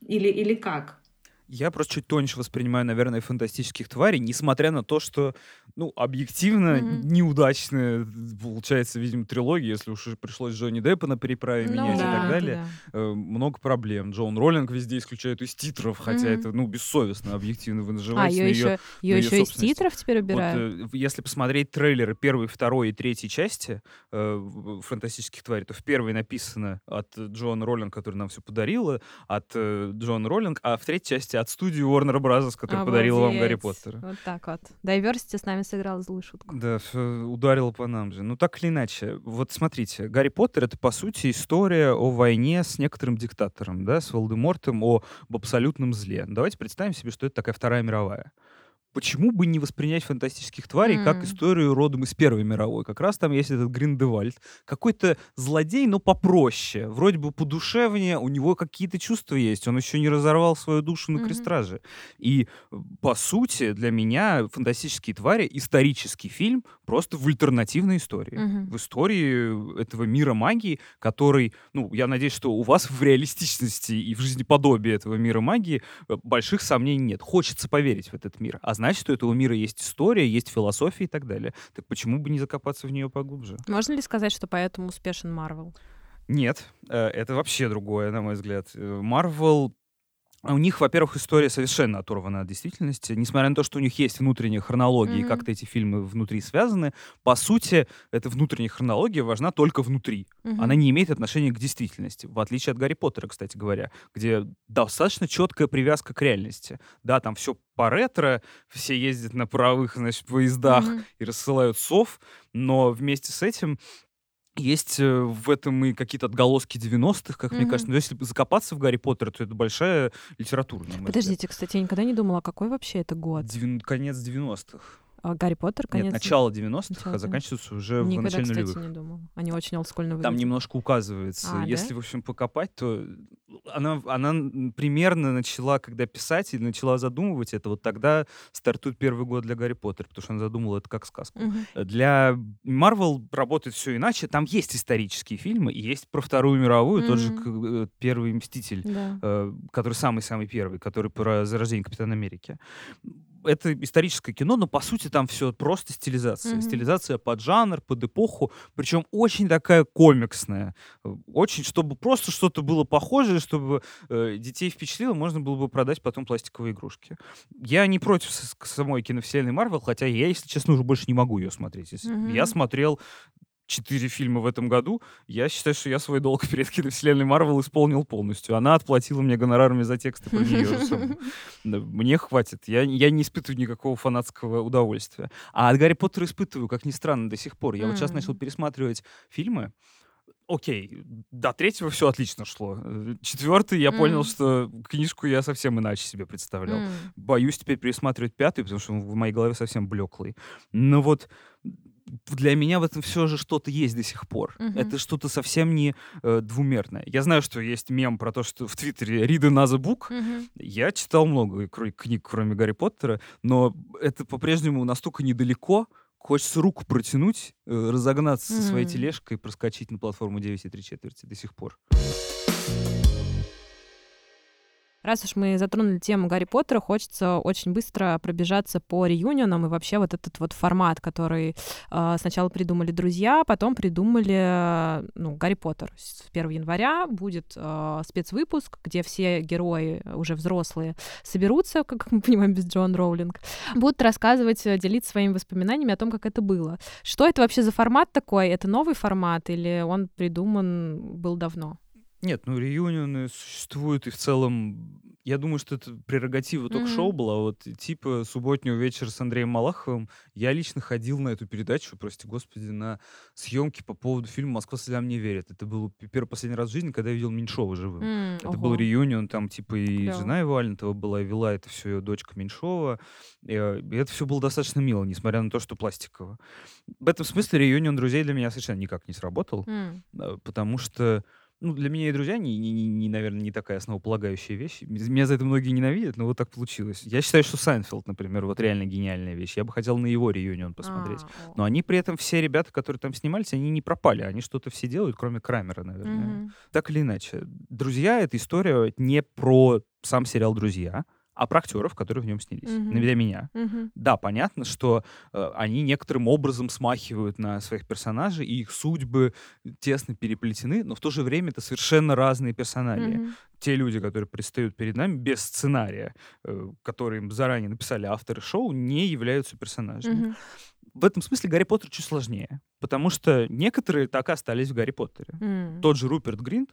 Или, или как? Я просто чуть тоньше воспринимаю, наверное, фантастических тварей, несмотря на то, что, ну, объективно mm-hmm. неудачная получается, видимо, трилогия, если уж пришлось Джонни Деппа на переправе no, ну менять да, и так далее. Да. Э, много проблем. Джон Роллинг везде исключают из титров, хотя mm-hmm. это, ну, бессовестно, объективно вы нажимаете а, ее, еще, ее, ее еще из титров теперь убирают? Вот, э, если посмотреть трейлеры первой, второй и третьей части э, фантастических тварей, то в первой написано от Джона Роллинг, который нам все подарила, от э, Джона Роллинг, а в третьей части от студии Warner Bros., которая Обалдеть. подарила вам Гарри Поттера. Вот так вот. Diversity с нами сыграл злую шутку. Да, ударила по нам же. Ну, так или иначе. Вот смотрите, Гарри Поттер — это, по сути, история о войне с некоторым диктатором, да, с Волдемортом, о, об абсолютном зле. Давайте представим себе, что это такая Вторая мировая почему бы не воспринять фантастических тварей mm. как историю родом из Первой мировой? Как раз там есть этот Гриндевальд. Какой-то злодей, но попроще. Вроде бы подушевнее, у него какие-то чувства есть. Он еще не разорвал свою душу на mm-hmm. крестраже. И, по сути, для меня «Фантастические твари» — исторический фильм просто в альтернативной истории. Mm-hmm. В истории этого мира магии, который, ну, я надеюсь, что у вас в реалистичности и в жизнеподобии этого мира магии э, больших сомнений нет. Хочется поверить в этот мир. А значит, что у этого мира есть история, есть философия и так далее. Так почему бы не закопаться в нее поглубже? Можно ли сказать, что поэтому успешен Марвел? Нет, э, это вообще другое, на мой взгляд. Марвел а у них, во-первых, история совершенно оторвана от действительности. Несмотря на то, что у них есть внутренняя хронология, mm-hmm. и как-то эти фильмы внутри связаны, по сути, эта внутренняя хронология важна только внутри. Mm-hmm. Она не имеет отношения к действительности. В отличие от Гарри Поттера, кстати говоря, где достаточно четкая привязка к реальности. Да, там все по ретро, все ездят на паровых, значит, поездах mm-hmm. и рассылают сов, но вместе с этим есть э, в этом и какие-то отголоски 90-х, как mm-hmm. мне кажется. Но если закопаться в Гарри Поттера, то это большая литература. Подождите, кстати, я никогда не думала, какой вообще это год? Дев... Конец 90-х. А Гарри Поттер, конец? Нет, начало 90-х, а заканчивается уже Никогда, в начале кстати, нулевых. не думал. Они очень олдскульно выглядят. Там немножко указывается. А, Если, да? в общем, покопать, то она, она примерно начала, когда писать и начала задумывать это, вот тогда стартует первый год для Гарри Поттера, потому что она задумала это как сказку. Угу. Для Марвел работает все иначе. Там есть исторические фильмы, и есть про Вторую мировую, угу. тот же э, Первый Мститель, да. э, который самый-самый первый, который про зарождение Капитана Америки это историческое кино, но по сути там все просто стилизация. Mm-hmm. Стилизация под жанр, под эпоху, причем очень такая комиксная. Очень, чтобы просто что-то было похожее, чтобы э, детей впечатлило, можно было бы продать потом пластиковые игрушки. Я не против самой киновселенной Марвел, хотя я, если честно, уже больше не могу ее смотреть. Mm-hmm. Я смотрел четыре фильма в этом году, я считаю, что я свой долг перед киновселенной Марвел исполнил полностью. Она отплатила мне гонорарами за тексты про нее. Мне хватит. Я, я не испытываю никакого фанатского удовольствия. А от Гарри Поттера испытываю, как ни странно, до сих пор. Я вот сейчас начал пересматривать фильмы, окей, до третьего все отлично шло. Четвертый я mm. понял, что книжку я совсем иначе себе представлял. Mm. Боюсь теперь пересматривать пятый, потому что в моей голове совсем блеклый. Но вот для меня в этом все же что-то есть до сих пор. Uh-huh. Это что-то совсем не э, двумерное. Я знаю, что есть мем про то, что в Твиттере another book. Uh-huh. Я читал много книг, кроме Гарри Поттера, но это по-прежнему настолько недалеко, Хочется руку протянуть, э, разогнаться mm-hmm. со своей тележкой и проскочить на платформу 9,3 четверти до сих пор. Раз уж мы затронули тему Гарри Поттера, хочется очень быстро пробежаться по реюнионам и вообще вот этот вот формат, который э, сначала придумали друзья, потом придумали, ну, Гарри Поттер. С 1 января будет э, спецвыпуск, где все герои, уже взрослые, соберутся, как мы понимаем, без Джон Роулинг, будут рассказывать, делиться своими воспоминаниями о том, как это было. Что это вообще за формат такой? Это новый формат или он придуман был давно? Нет, ну реюнионы существуют и в целом, я думаю, что это прерогатива ток-шоу mm-hmm. была. Вот типа субботнего вечера с Андреем Малаховым я лично ходил на эту передачу, прости господи, на съемки по поводу фильма «Москва слезам не верит». Это был первый последний раз в жизни, когда я видел Меньшова живым. Mm, это ого. был реюнион, там типа и Клево. жена его Альнатова была, и вела это все ее дочка Меньшова. И, э, и это все было достаточно мило, несмотря на то, что пластиково. В этом смысле reunion друзей для меня совершенно никак не сработал, м. потому что ну, для меня и друзья, не, не, не, не, наверное, не такая основополагающая вещь. Меня за это многие ненавидят, но вот так получилось. Я считаю, что Seinfeld, например, вот реально гениальная вещь. Я бы хотел на его reunion посмотреть. А, но они при этом, все ребята, которые там снимались, они не пропали. Они что-то все делают, кроме Крамера, наверное. Mm-hmm. Так или иначе. «Друзья» — это история не про сам сериал «Друзья», а про актеров, которые в нем снялись. Mm-hmm. Для меня. Mm-hmm. Да, понятно, что э, они некоторым образом смахивают на своих персонажей, и их судьбы тесно переплетены, но в то же время это совершенно разные персонажи. Mm-hmm. Те люди, которые предстают перед нами без сценария, э, который им заранее написали авторы шоу, не являются персонажами. Mm-hmm. В этом смысле Гарри Поттер чуть сложнее, потому что некоторые так и остались в Гарри Поттере. Mm. Тот же Руперт Гринт,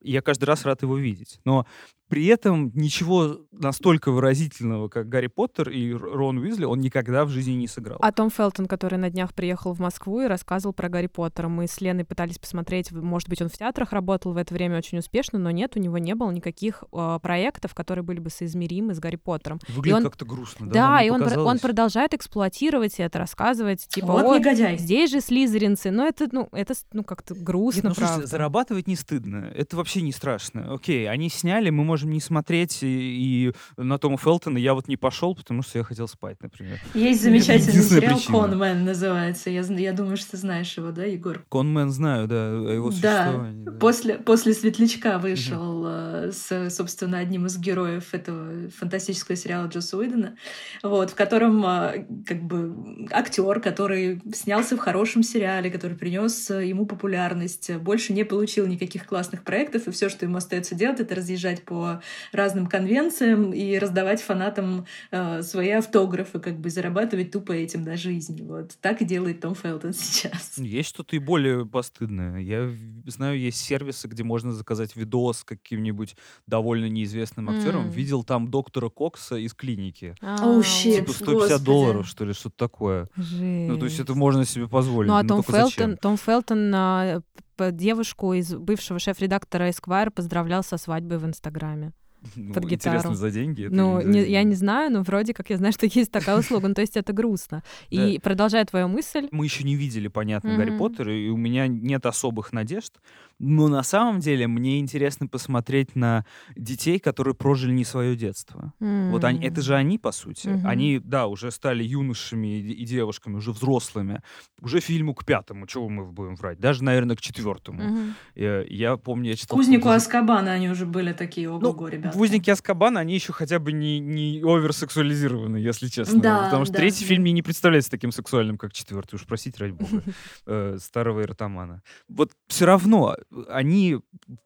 я каждый раз рад его видеть. Но при этом ничего настолько выразительного, как Гарри Поттер и Рон Уизли, он никогда в жизни не сыграл. А Том Фелтон, который на днях приехал в Москву и рассказывал про Гарри Поттера. Мы с Леной пытались посмотреть, может быть, он в театрах работал в это время очень успешно, но нет, у него не было никаких э, проектов, которые были бы соизмеримы с Гарри Поттером. Выглядит он... как-то грустно, да? Да, и он, он продолжает эксплуатировать это, рассказывать, типа, вот вот, негодяй. здесь же слизеринцы, но это, ну, это, ну, как-то грустно, нет, ну, слушай, зарабатывать не стыдно, это вообще не страшно. Окей, они сняли, мы можем не смотреть, и, и на Тома Фелтона я вот не пошел, потому что я хотел спать, например. Есть замечательный сериал «Конмен» называется. Я, я думаю, что ты знаешь его, да, Егор? «Конмен» знаю, да, о его да. да. После, после «Светлячка» вышел угу. с, собственно, одним из героев этого фантастического сериала Джосса Уидона, вот, в котором а, как бы актер, который снялся в хорошем сериале, который принес ему популярность, больше не получил никаких классных проектов, и все, что ему остается делать, это разъезжать по разным конвенциям и раздавать фанатам э, свои автографы, как бы зарабатывать тупо этим на жизнь. Вот так и делает Том Фелтон сейчас. Есть что-то и более постыдное. Я знаю, есть сервисы, где можно заказать видос каким-нибудь довольно неизвестным актером. Mm. Видел там доктора Кокса из клиники. Oh, shit. Типа 150 Господи. долларов, что ли, что-то такое. Ну, то есть это можно себе позволить. Ну, а ну, Том Фелтон, Том Фелтон а, девушку из бывшего шеф-редактора Esquire поздравлял со свадьбой в Инстаграме ну, под гитару. Интересно, за деньги? Это ну, не, я не знаю, но вроде как я знаю, что есть такая услуга. Ну, то есть это грустно. И продолжая твою мысль... Мы еще не видели, понятно, Гарри Поттера, и у меня нет особых надежд. Но на самом деле мне интересно посмотреть на детей, которые прожили не свое детство. Mm. Вот они, это же они, по сути. Mm-hmm. Они, да, уже стали юношами и, и девушками, уже взрослыми. Уже фильму к пятому, чего мы будем врать? Даже, наверное, к четвертому. Mm-hmm. Я, я помню, я читал... Кузнику Аскабана они уже были такие, ого-го, ну, ребята. Узники Аскабана, они еще хотя бы не, не оверсексуализированы, если честно. Да, Потому что да, третий да. фильм мне не представляется таким сексуальным, как четвертый. Уж простите, ради бога. Э, старого эротомана. Вот все равно они,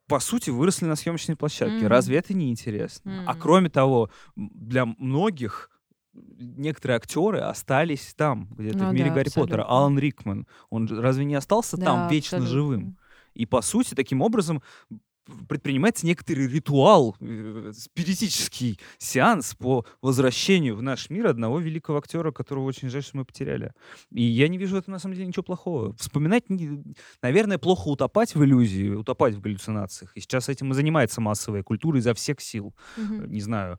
по сути, выросли на съемочной площадке. Mm-hmm. Разве это не интересно? Mm-hmm. А кроме того, для многих некоторые актеры остались там, где-то ну, в мире да, Гарри абсолютно. Поттера. Алан Рикман, он разве не остался да, там вечно абсолютно. живым? И, по сути, таким образом предпринимается некоторый ритуал, э, спиритический сеанс по возвращению в наш мир одного великого актера, которого очень жаль, что мы потеряли. И я не вижу в этом на самом деле ничего плохого. Вспоминать, наверное, плохо утопать в иллюзии, утопать в галлюцинациях. И сейчас этим и занимается массовая культура изо всех сил. Угу. Не знаю.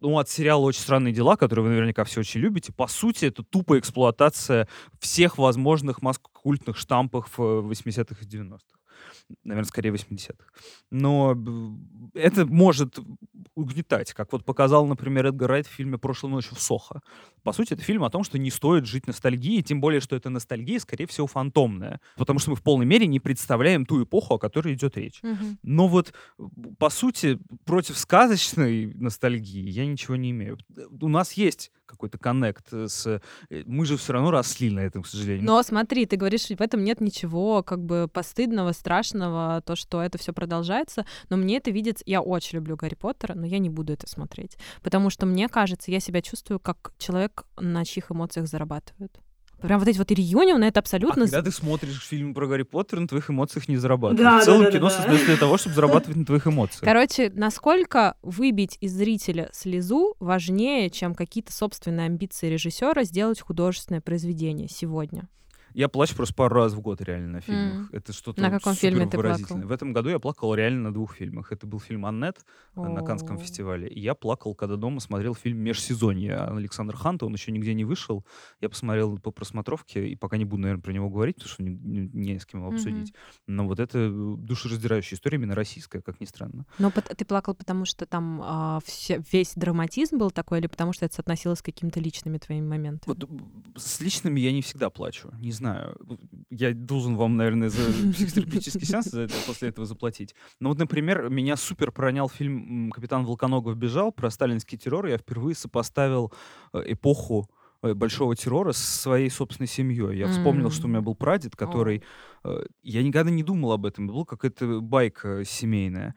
Ну, от сериала «Очень странные дела», который вы наверняка все очень любите, по сути, это тупая эксплуатация всех возможных масс-культных штампов 80-х и 90-х наверное, скорее 80-х. Но это может угнетать, как вот показал, например, Эдгар Райт в фильме «Прошлой ночью в Сохо». По сути, это фильм о том, что не стоит жить ностальгией, тем более, что эта ностальгия, скорее всего, фантомная, потому что мы в полной мере не представляем ту эпоху, о которой идет речь. Угу. Но вот, по сути, против сказочной ностальгии я ничего не имею. У нас есть какой-то коннект с... Э, мы же все равно росли на этом, к сожалению. Но смотри, ты говоришь, в этом нет ничего как бы постыдного, страшного, то, что это все продолжается, но мне это видится... Я очень люблю Гарри Поттера, но я не буду это смотреть, потому что мне кажется, я себя чувствую как человек, на чьих эмоциях зарабатывают. Прям вот эти вот реюнионы, это абсолютно... А когда ты смотришь фильм про Гарри Поттера, на твоих эмоциях не зарабатывают. Да, в целом да, да, кино да, создается для того, чтобы зарабатывать на твоих эмоциях. Короче, насколько выбить из зрителя слезу важнее, чем какие-то собственные амбиции режиссера сделать художественное произведение сегодня? Я плачу просто пару раз в год реально на фильмах. Mm. Это что-то На каком фильме ты плакал? В этом году я плакал реально на двух фильмах. Это был фильм «Аннет» oh. на Канском фестивале. И я плакал, когда дома смотрел фильм «Межсезонье» Александр Ханта. Он еще нигде не вышел. Я посмотрел по просмотровке, и пока не буду, наверное, про него говорить, потому что не, не, не с кем его обсудить. Mm-hmm. Но вот это душераздирающая история, именно российская, как ни странно. Но ты плакал, потому что там а, все, весь драматизм был такой, или потому что это соотносилось с какими-то личными твоими моментами? Вот с личными я не всегда плачу. Не знаю, я должен вам, наверное, за психотерапевтический сеанс за это, после этого заплатить. Но вот, например, меня супер пронял фильм «Капитан Волконогов бежал» про сталинский террор. Я впервые сопоставил э, эпоху э, большого террора с своей собственной семьей. Я вспомнил, что у меня был прадед, который я никогда не думал об этом. Была какая-то байка семейная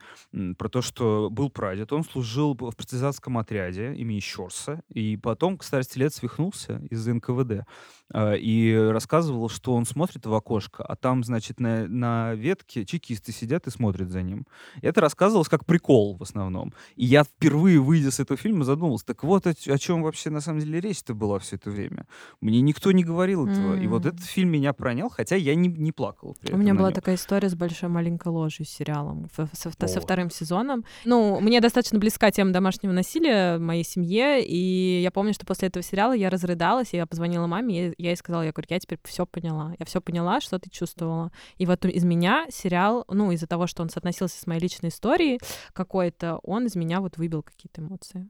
про то, что был прадед. Он служил в партизанском отряде имени Щорса. И потом, к старости лет, свихнулся из НКВД. Э, и рассказывал, что он смотрит в окошко, а там, значит, на, на ветке чекисты сидят и смотрят за ним. И это рассказывалось как прикол в основном. И я впервые, выйдя с этого фильма, задумался, так вот о, о чем вообще на самом деле речь-то была все это время. Мне никто не говорил этого. Mm. И вот этот фильм меня пронял, хотя я не, не плакал плакал. У меня была такая история с большой маленькой ложью сериалом со, со, со вторым сезоном. Ну, мне достаточно близка тема домашнего насилия в моей семье, и я помню, что после этого сериала я разрыдалась, я позвонила маме, и я ей сказала, я говорю, я теперь все поняла. Я все поняла, что ты чувствовала. И вот из меня сериал, ну, из-за того, что он соотносился с моей личной историей какой-то, он из меня вот выбил какие-то эмоции.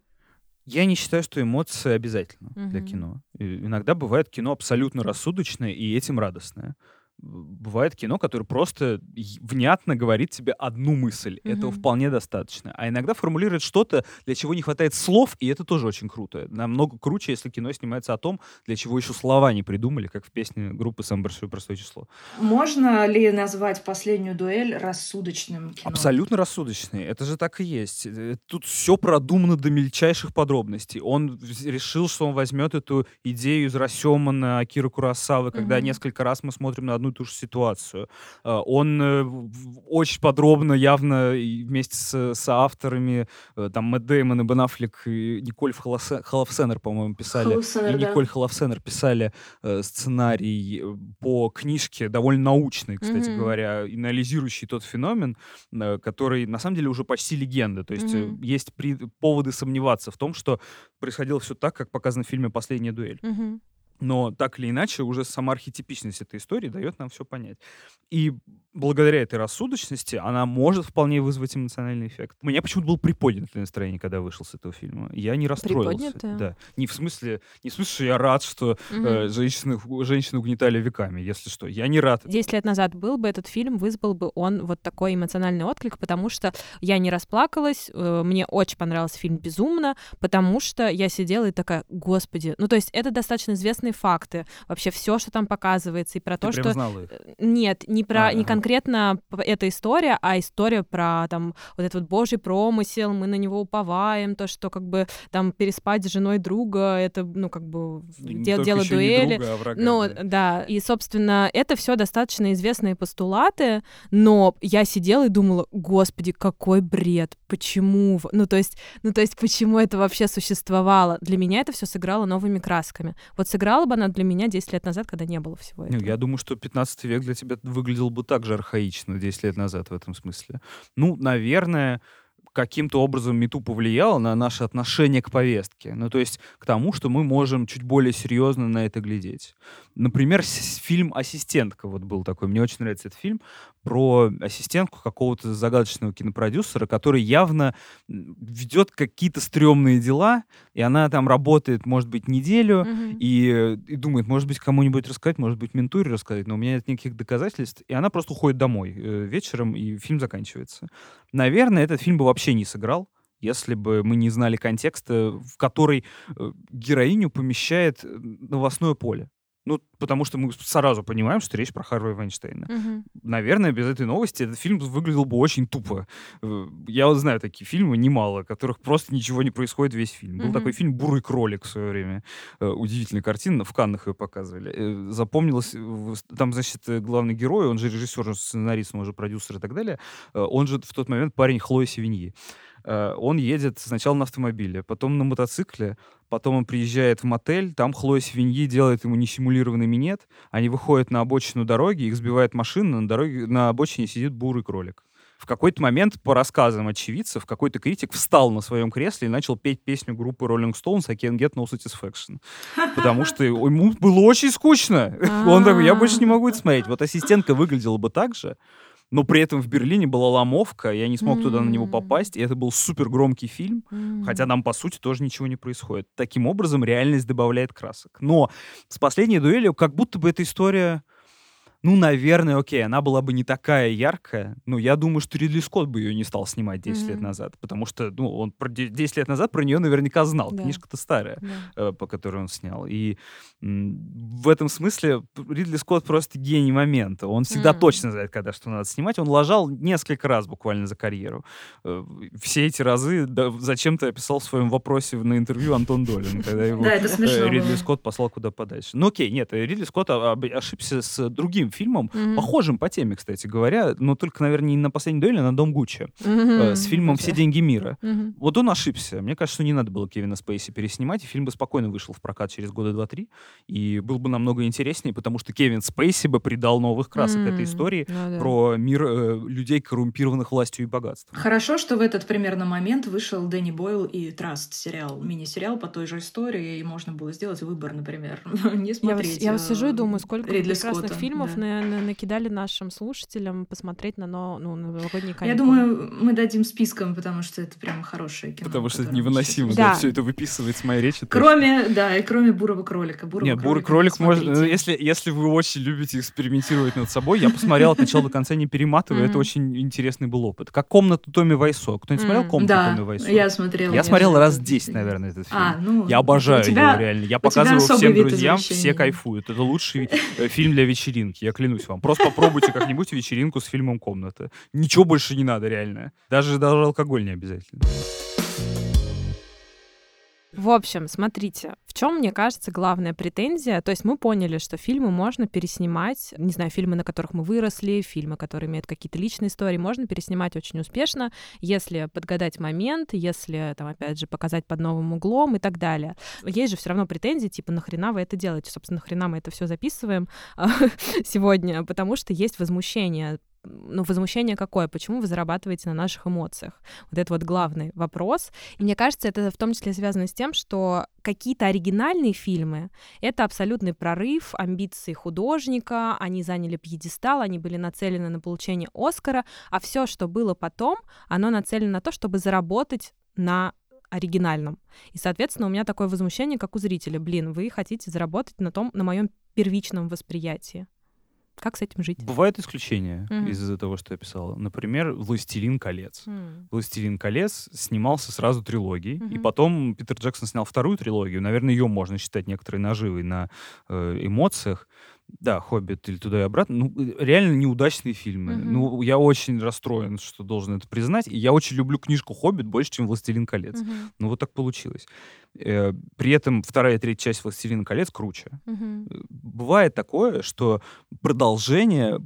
Я не считаю, что эмоции обязательно угу. для кино. И иногда бывает кино абсолютно рассудочное и этим радостное бывает кино, которое просто внятно говорит тебе одну мысль. Mm-hmm. Этого вполне достаточно. А иногда формулирует что-то, для чего не хватает слов, и это тоже очень круто. Намного круче, если кино снимается о том, для чего еще слова не придумали, как в песне группы «Самое большое простое число». Можно ли назвать «Последнюю дуэль» рассудочным кино? Абсолютно рассудочный. Это же так и есть. Э, тут все продумано до мельчайших подробностей. Он решил, что он возьмет эту идею из Расемана, Акира Курасавы, когда mm-hmm. несколько раз мы смотрим на одну и ту же ситуацию. А, он э, очень подробно, явно вместе с, с авторами, э, там Мэтт Дэймон и Бен Аффлек и Николь Холофсенер, по-моему, писали. Холофсенер, и Николь да. Холофсенер писали э, сценарий по книжке, довольно научной, кстати mm-hmm. говоря, анализирующий тот феномен, который на самом деле уже почти легенда. То есть mm-hmm. есть при, поводы сомневаться в том, что происходило все так, как показано в фильме «Последняя дуэль». Mm-hmm. Но так или иначе, уже сама архетипичность этой истории дает нам все понять. И благодаря этой рассудочности она может вполне вызвать эмоциональный эффект. У меня почему-то было приподнятое настроение, когда вышел с этого фильма. Я не расстроился. Приподнятое? Да. Не в смысле, не в смысле, что я рад, что угу. э, женщины, женщины угнетали веками, если что. Я не рад. Десять лет назад был бы этот фильм, вызвал бы он вот такой эмоциональный отклик, потому что я не расплакалась, э, мне очень понравился фильм «Безумно», потому что я сидела и такая, господи, ну то есть это достаточно известные факты, вообще все, что там показывается, и про Ты то, что... Знала их? Нет, не про, а, не конкретно конкретно эта история, а история про там вот этот вот божий промысел, мы на него уповаем, то, что как бы там переспать с женой друга, это, ну, как бы дел, дело дуэли. Друга, а врага, ну, да. да. И, собственно, это все достаточно известные постулаты, но я сидела и думала, господи, какой бред, почему? Ну, то есть, ну, то есть, почему это вообще существовало? Для меня это все сыграло новыми красками. Вот сыграла бы она для меня 10 лет назад, когда не было всего этого. Я думаю, что 15 век для тебя выглядел бы так же архаично 10 лет назад в этом смысле. Ну, наверное, каким-то образом МИТУ повлияло на наше отношение к повестке. Ну, то есть к тому, что мы можем чуть более серьезно на это глядеть. Например, фильм «Ассистентка» вот был такой. Мне очень нравится этот фильм про ассистентку какого-то загадочного кинопродюсера, который явно ведет какие-то стрёмные дела, и она там работает, может быть, неделю, Мгм. и, и думает, может быть, кому-нибудь рассказать, может быть, ментуре рассказать, но у меня нет никаких доказательств, и она просто уходит домой э, вечером, и фильм заканчивается. Наверное, этот фильм бы вообще не сыграл, если бы мы не знали контекста, в который э, героиню помещает э, новостное поле. Ну, потому что мы сразу понимаем, что речь про Харви Вайнштейна. Мгм. Наверное, без этой новости этот фильм выглядел бы очень тупо. Э, Я вот знаю такие фильмы, немало, в которых просто ничего не происходит весь фильм. Был такой фильм «Бурый кролик» в свое время. Э, Удивительная картина, в Каннах ее показывали. Э, Запомнилось, там, значит, главный герой, он же режиссер, он же сценарист, он же продюсер и так далее. Он же в тот момент парень Хлои Севиньи. Э, Он едет сначала на автомобиле, потом на мотоцикле, потом он приезжает в мотель, там Хлоя Свиньи делает ему несимулированный минет, они выходят на обочину дороги, их сбивает машина, на дороге на обочине сидит бурый кролик. В какой-то момент, по рассказам очевидцев, какой-то критик встал на своем кресле и начал петь песню группы Rolling Stones «I can't get no satisfaction». Потому что ему было очень скучно. Он такой, я больше не могу это смотреть. Вот ассистентка выглядела бы так же, но при этом в Берлине была ломовка, я не смог туда на него попасть, и это был супер громкий фильм, М. хотя там, по сути, тоже ничего не происходит. Таким образом, реальность добавляет красок. Но с последней дуэлью как будто бы эта история... Ну, наверное, окей, она была бы не такая яркая, но я думаю, что Ридли Скотт бы ее не стал снимать 10 лет Мгм. назад, потому что, ну, он про де- 10 лет назад про нее наверняка знал, Да. книжка-то старая Да. э, по которой он снял. И в этом смысле Ридли Скотт просто гений момента. Он всегда М. точно знает, когда что надо снимать. Он лажал несколько раз буквально за карьеру. Э, Все эти разы да, зачем-то описал в своем вопросе на интервью Антон Долин, когда его э, Ридли. Скотт послал куда подальше. Ну окей, нет, Ридли Скотт а- ошибся с другим фильмом, Мгм. похожим по теме, кстати говоря, но только, наверное, не на последней дуэли, а на Дом Гуччи, э, Мгм. с фильмом «Все деньги мира». Мгм. Вот он ошибся. Мне кажется, что не надо было Кевина Спейси переснимать, и фильм бы спокойно вышел в прокат через года два-три, и был бы намного интереснее, потому что Кевин Спейси бы придал новых красок М. этой истории Ну да. про мир э, людей, коррумпированных властью и богатством. Хорошо, что в этот примерно момент вышел Дэнни Бойл и Траст сериал, мини-сериал по той же истории, и можно было сделать выбор, например, не Я смотреть. я вот э, сижу и думаю, сколько прекрасных Скотта, фильмов да. На- на- накидали нашим слушателям посмотреть на, но, ну, на новогодние каникулы. Я думаю, мы дадим списком, потому что это прям хорошее кино. Потому что это невыносимо, сейчас- Да. да. все это выписывает с моей речи. Кроме, да, и кроме бурого кролика. Бурого Нет, бурый кролик ну, смотрите. Если, если вы очень любите экспериментировать над собой, я посмотрел от начала до конца, не перематывая, это очень интересный был опыт. Как «Комнату Томми Вайсо». Кто-нибудь смотрел. «Комнату Томми Вайсо»? я смотрела. Я смотрел раз этот 10, фильм. наверное, этот фильм. А, ну, Я обожаю его, реально. Я показываю всем друзьям, все кайфуют. Это лучший э, фильм для вечеринки, я клянусь вам. Просто попробуйте как-нибудь вечеринку с фильмом «Комната». Ничего больше не надо, реально. Даже, даже алкоголь не обязательно. В общем, смотрите, в чем, мне кажется, главная претензия. То есть мы поняли, что фильмы можно переснимать, не знаю, фильмы, на которых мы выросли, фильмы, которые имеют какие-то личные истории, можно переснимать очень успешно, если подгадать момент, если, там, опять же, показать под новым углом и так далее. Есть же все равно претензии, типа, нахрена вы это делаете? Собственно, нахрена мы это все записываем а, сегодня? Потому что есть возмущение ну, возмущение какое? Почему вы зарабатываете на наших эмоциях? Вот это вот главный вопрос. И мне кажется, это в том числе связано с тем, что какие-то оригинальные фильмы — это абсолютный прорыв амбиций художника, они заняли пьедестал, они были нацелены на получение Оскара, а все, что было потом, оно нацелено на то, чтобы заработать на оригинальном. И, соответственно, у меня такое возмущение, как у зрителя. Блин, вы хотите заработать на том, на моем первичном восприятии. Как с этим жить? Бывают исключения Мгм. из-за того, что я писала. Например, «Властелин колец». М. «Властелин колец» снимался сразу трилогией, и Мгм. потом Питер Джексон снял вторую трилогию. Наверное, ее можно считать некоторой наживой на э, эмоциях. Да, «Хоббит» или «Туда и обратно». Ну, э, реально неудачные фильмы. Мгм. Ну, я очень расстроен, что должен это признать. И я очень люблю книжку «Хоббит» больше, чем «Властелин колец». Мгм. Ну, вот так получилось. Э, При этом вторая и третья часть «Властелина колец» круче. Э, Бывает такое, что продолжения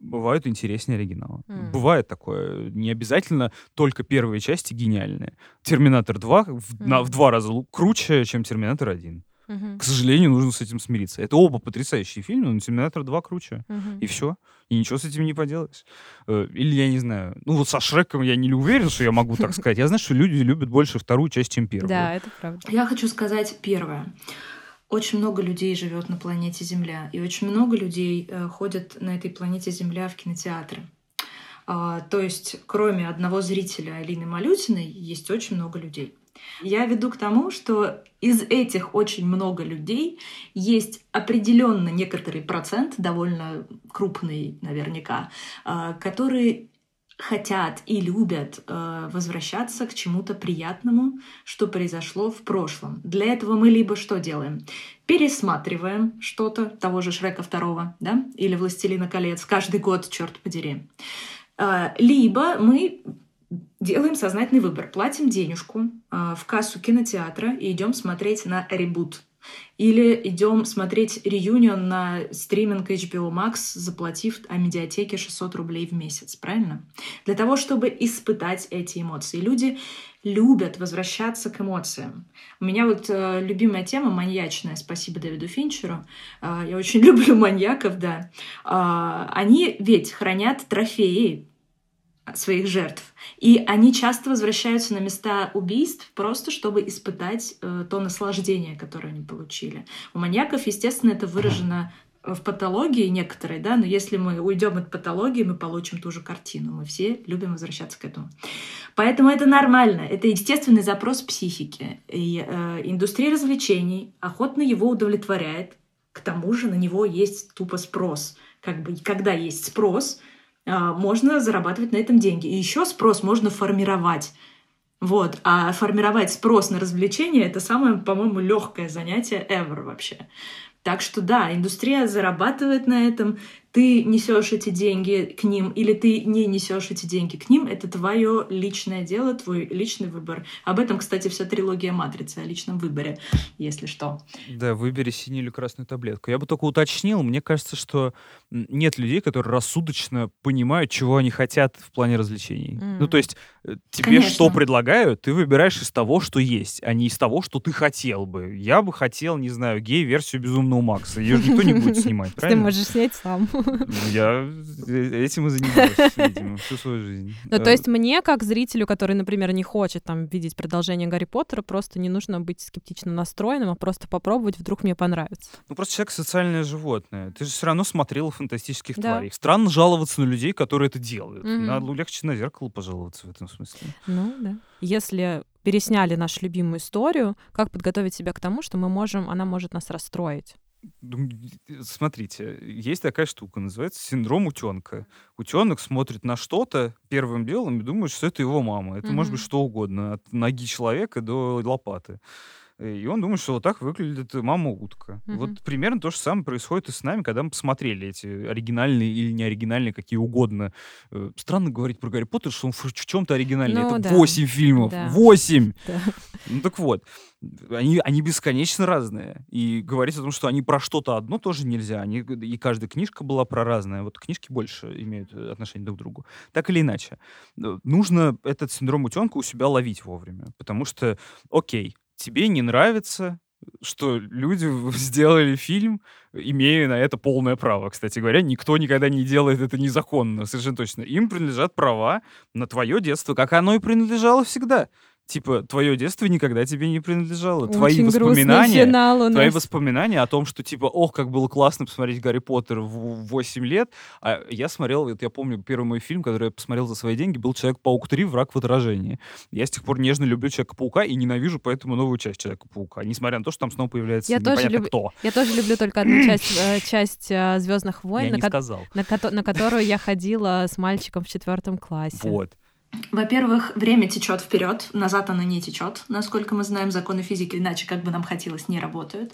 бывают интереснее оригинала. М. Бывает такое. Не обязательно только первые части гениальные. «Терминатор 2» в, на- Мгм. в два раза круче, чем «Терминатор 1». Мгм. К сожалению, нужно с этим смириться. Это оба потрясающие фильмы, но «Терминатор 2» круче. Мгм. И все. И ничего с этим не поделаешь. Э, Или я не знаю. Ну вот со Шреком я не уверен, что я могу так сказать. Я знаю, что люди любят больше вторую часть, чем первую. Да, это правда. Я хочу сказать первое. Очень много людей живет на планете Земля, и очень много людей э, ходят на этой планете Земля в кинотеатры. А, то есть, кроме одного зрителя Алины Малютиной, есть очень много людей. Я веду к тому, что из этих очень много людей есть определенно некоторый процент, довольно крупный наверняка, а, которые хотят и любят э, возвращаться к чему-то приятному, что произошло в прошлом. Для этого мы либо что делаем? Пересматриваем что-то, того же Шрека второго, да, или Властелина колец, каждый год, черт подери. А, Либо мы делаем сознательный выбор, платим денежку а, в кассу кинотеатра и идем смотреть на ребут. Или идем смотреть реюнион на стриминг HBO Max, заплатив о медиатеке 600 рублей в месяц, правильно? Для того, чтобы испытать эти эмоции. Люди любят возвращаться к эмоциям. У меня вот э, любимая тема маньячная, спасибо Дэвиду Финчеру. Э, я очень люблю маньяков, да. Э, они ведь хранят трофеи своих жертв. И они часто возвращаются на места убийств просто чтобы испытать э, то наслаждение, которое они получили. У маньяков, естественно, это выражено в патологии некоторой, да, но если мы уйдем от патологии, мы получим ту же картину. Мы все любим возвращаться к этому. Поэтому это нормально, это естественный запрос психики. И э, индустрия развлечений охотно его удовлетворяет. К тому же на него есть тупо спрос. Как бы, когда есть спрос, можно зарабатывать на этом деньги. И еще спрос можно формировать. Вот. А формировать спрос на развлечения — это самое, по-моему, легкое занятие ever вообще. Так что да, индустрия зарабатывает на этом, ты несешь эти деньги к ним или ты не несешь эти деньги к ним, это твое личное дело, твой личный выбор. Об этом, кстати, вся трилогия Матрицы, о личном выборе, если что. Да, выбери синюю или красную таблетку. Я бы только уточнил, мне кажется, что нет людей, которые рассудочно понимают, чего они хотят в плане развлечений. М. Ну, то есть э, тебе Конечно. что предлагают, ты выбираешь из того, что есть, а не из того, что ты хотел бы. Я бы хотел, не знаю, гей-версию «Безумного Макса». Ее же никто не будет снимать, Ты правильно? можешь снять сам. Ну, Я этим и занимаюсь, видимо, всю свою жизнь. Ну, то Э, есть мне, как зрителю, который, например, не хочет там видеть продолжение Гарри Поттера, просто не нужно быть скептично настроенным, а просто попробовать, вдруг мне понравится. Ну, просто человек социальное животное. Ты же все равно смотрел фантастических Да. тварей. Странно жаловаться на людей, которые это делают. Мгм. Надо легче на зеркало пожаловаться в этом смысле. Ну, да. Если пересняли нашу любимую историю, как подготовить себя к тому, что мы можем, она может нас расстроить? Смотрите, есть такая штука, называется синдром утенка. Утенок смотрит на что-то первым делом и думает, что это его мама. Это может быть что угодно, от ноги человека до лопаты. И он думает, что вот так выглядит мама утка. Мгм. Вот примерно то же самое происходит и с нами, когда мы посмотрели эти оригинальные или неоригинальные, какие угодно. Э, Странно говорить про Гарри Поттер, что он в чем-то оригинальный. Ну Это да. восемь фильмов. Да. Восемь! Да. Ну так вот, они, они бесконечно разные. И говорить о том, что они про что-то одно, тоже нельзя. Они, и каждая книжка была про разное. Вот книжки больше имеют э, отношение друг к другу. Так или иначе. э, Нужно этот синдром утенка у себя ловить вовремя. Потому что, окей, тебе не нравится, что люди сделали фильм, имея на это полное право. Кстати говоря, никто никогда не делает это незаконно, совершенно точно. Им принадлежат права на твое детство, как оно и принадлежало всегда. Типа, твое детство никогда тебе не принадлежало. Твои Очень грустный воспоминания, финал у твои нас. воспоминания о том, что типа, ох, как было классно посмотреть Гарри Поттер в 8 лет. А я смотрел, вот я помню, первый мой фильм, который я посмотрел за свои деньги, был Человек-паук 3. Враг в отражении. Я с тех пор нежно люблю Человека-паука и ненавижу поэтому новую часть Человека-паука. Несмотря на то, что там снова появляется Я тоже люб- кто. Я тоже люблю только одну часть, э, часть Звездных Я войн, на, не ко- сказал. на кото- на которую я ходила с мальчиком в четвертом классе. Вот. Во-первых, время течет вперед, назад оно не течет. Насколько мы знаем, законы физики, иначе как бы нам хотелось, не работают.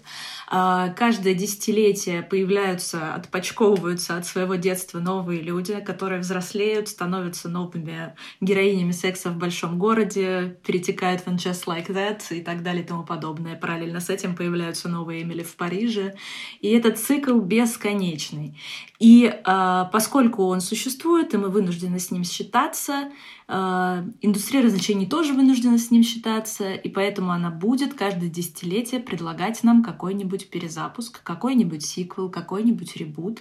А, каждое десятилетие появляются, отпочковываются от своего детства новые люди, которые взрослеют, становятся новыми героинями секса в большом городе, перетекают в Just Like That и так далее и тому подобное. Параллельно с этим появляются новые Эмили в Париже. И этот цикл бесконечный. И а, поскольку он существует, и мы вынуждены с ним считаться, индустрия развлечений тоже вынуждена с ним считаться, и поэтому она будет каждое десятилетие предлагать нам какой-нибудь перезапуск, какой-нибудь сиквел, какой-нибудь ребут.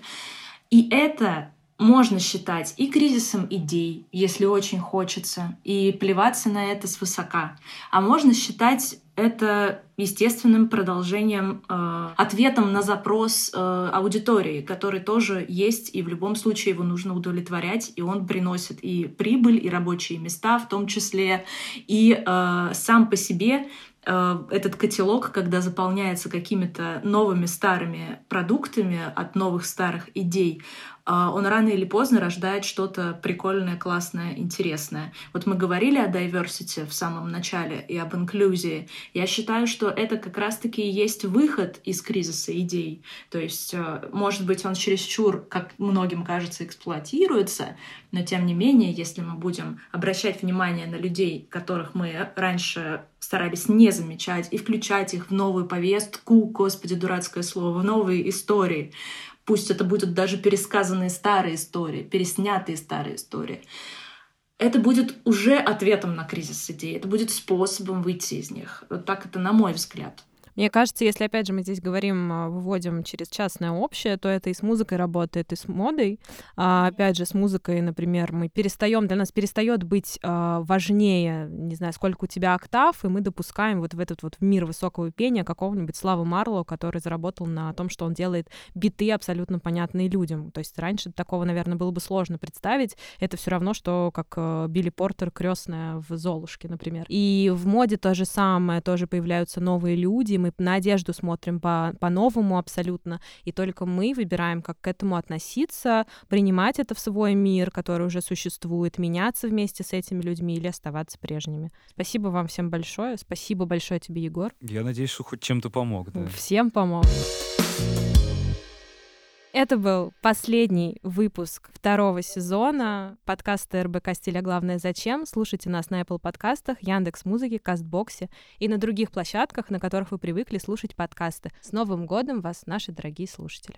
И это можно считать и кризисом идей, если очень хочется, и плеваться на это свысока. А можно считать это естественным продолжением, э, ответом на запрос э, аудитории, который тоже есть, и в любом случае его нужно удовлетворять, и он приносит и прибыль, и рабочие места в том числе, и э, сам по себе этот котелок, когда заполняется какими-то новыми старыми продуктами от новых старых идей, а, он рано или поздно рождает что-то прикольное, классное, интересное. Вот мы говорили о diversity в самом начале и об инклюзии. Я считаю, что это как раз-таки и есть выход из кризиса идей. То есть, э, может быть, он чересчур, как многим кажется, эксплуатируется, но тем не менее, если мы будем обращать внимание на людей, которых мы раньше старались не замечать и включать их в новую повестку, господи, дурацкое слово, в новые истории, Пусть это будут даже пересказанные старые истории, переснятые старые истории. Это будет уже ответом на кризис идей, это будет способом выйти из них. Вот так это на мой взгляд. Мне кажется, если, опять же, мы здесь говорим, а, выводим через частное общее, то это и с музыкой работает, и с модой. А, опять же, с музыкой, например, мы перестаем, для нас перестает быть а, важнее, не знаю, сколько у тебя октав, и мы допускаем вот в этот вот мир высокого пения какого-нибудь Славы Марлоу, который заработал на том, что он делает биты абсолютно понятные людям. То есть раньше такого, наверное, было бы сложно представить. Это все равно, что как э, Билли Портер крестная в Золушке, например. И в моде то же самое, тоже появляются новые люди, мы мы на одежду смотрим по- по-новому абсолютно, и только мы выбираем, как к этому относиться, принимать это в свой мир, который уже существует, меняться вместе с этими людьми или оставаться прежними. Спасибо вам всем большое. Спасибо большое тебе, Егор. Я надеюсь, что хоть чем-то помог. Да. Всем помог. Это был последний выпуск второго сезона подкаста РБК «Стиля. Главное. Зачем?». Слушайте нас на Apple подкастах, Яндекс Музыке, Кастбоксе и на других площадках, на которых вы привыкли слушать подкасты. С Новым годом вас, наши дорогие слушатели!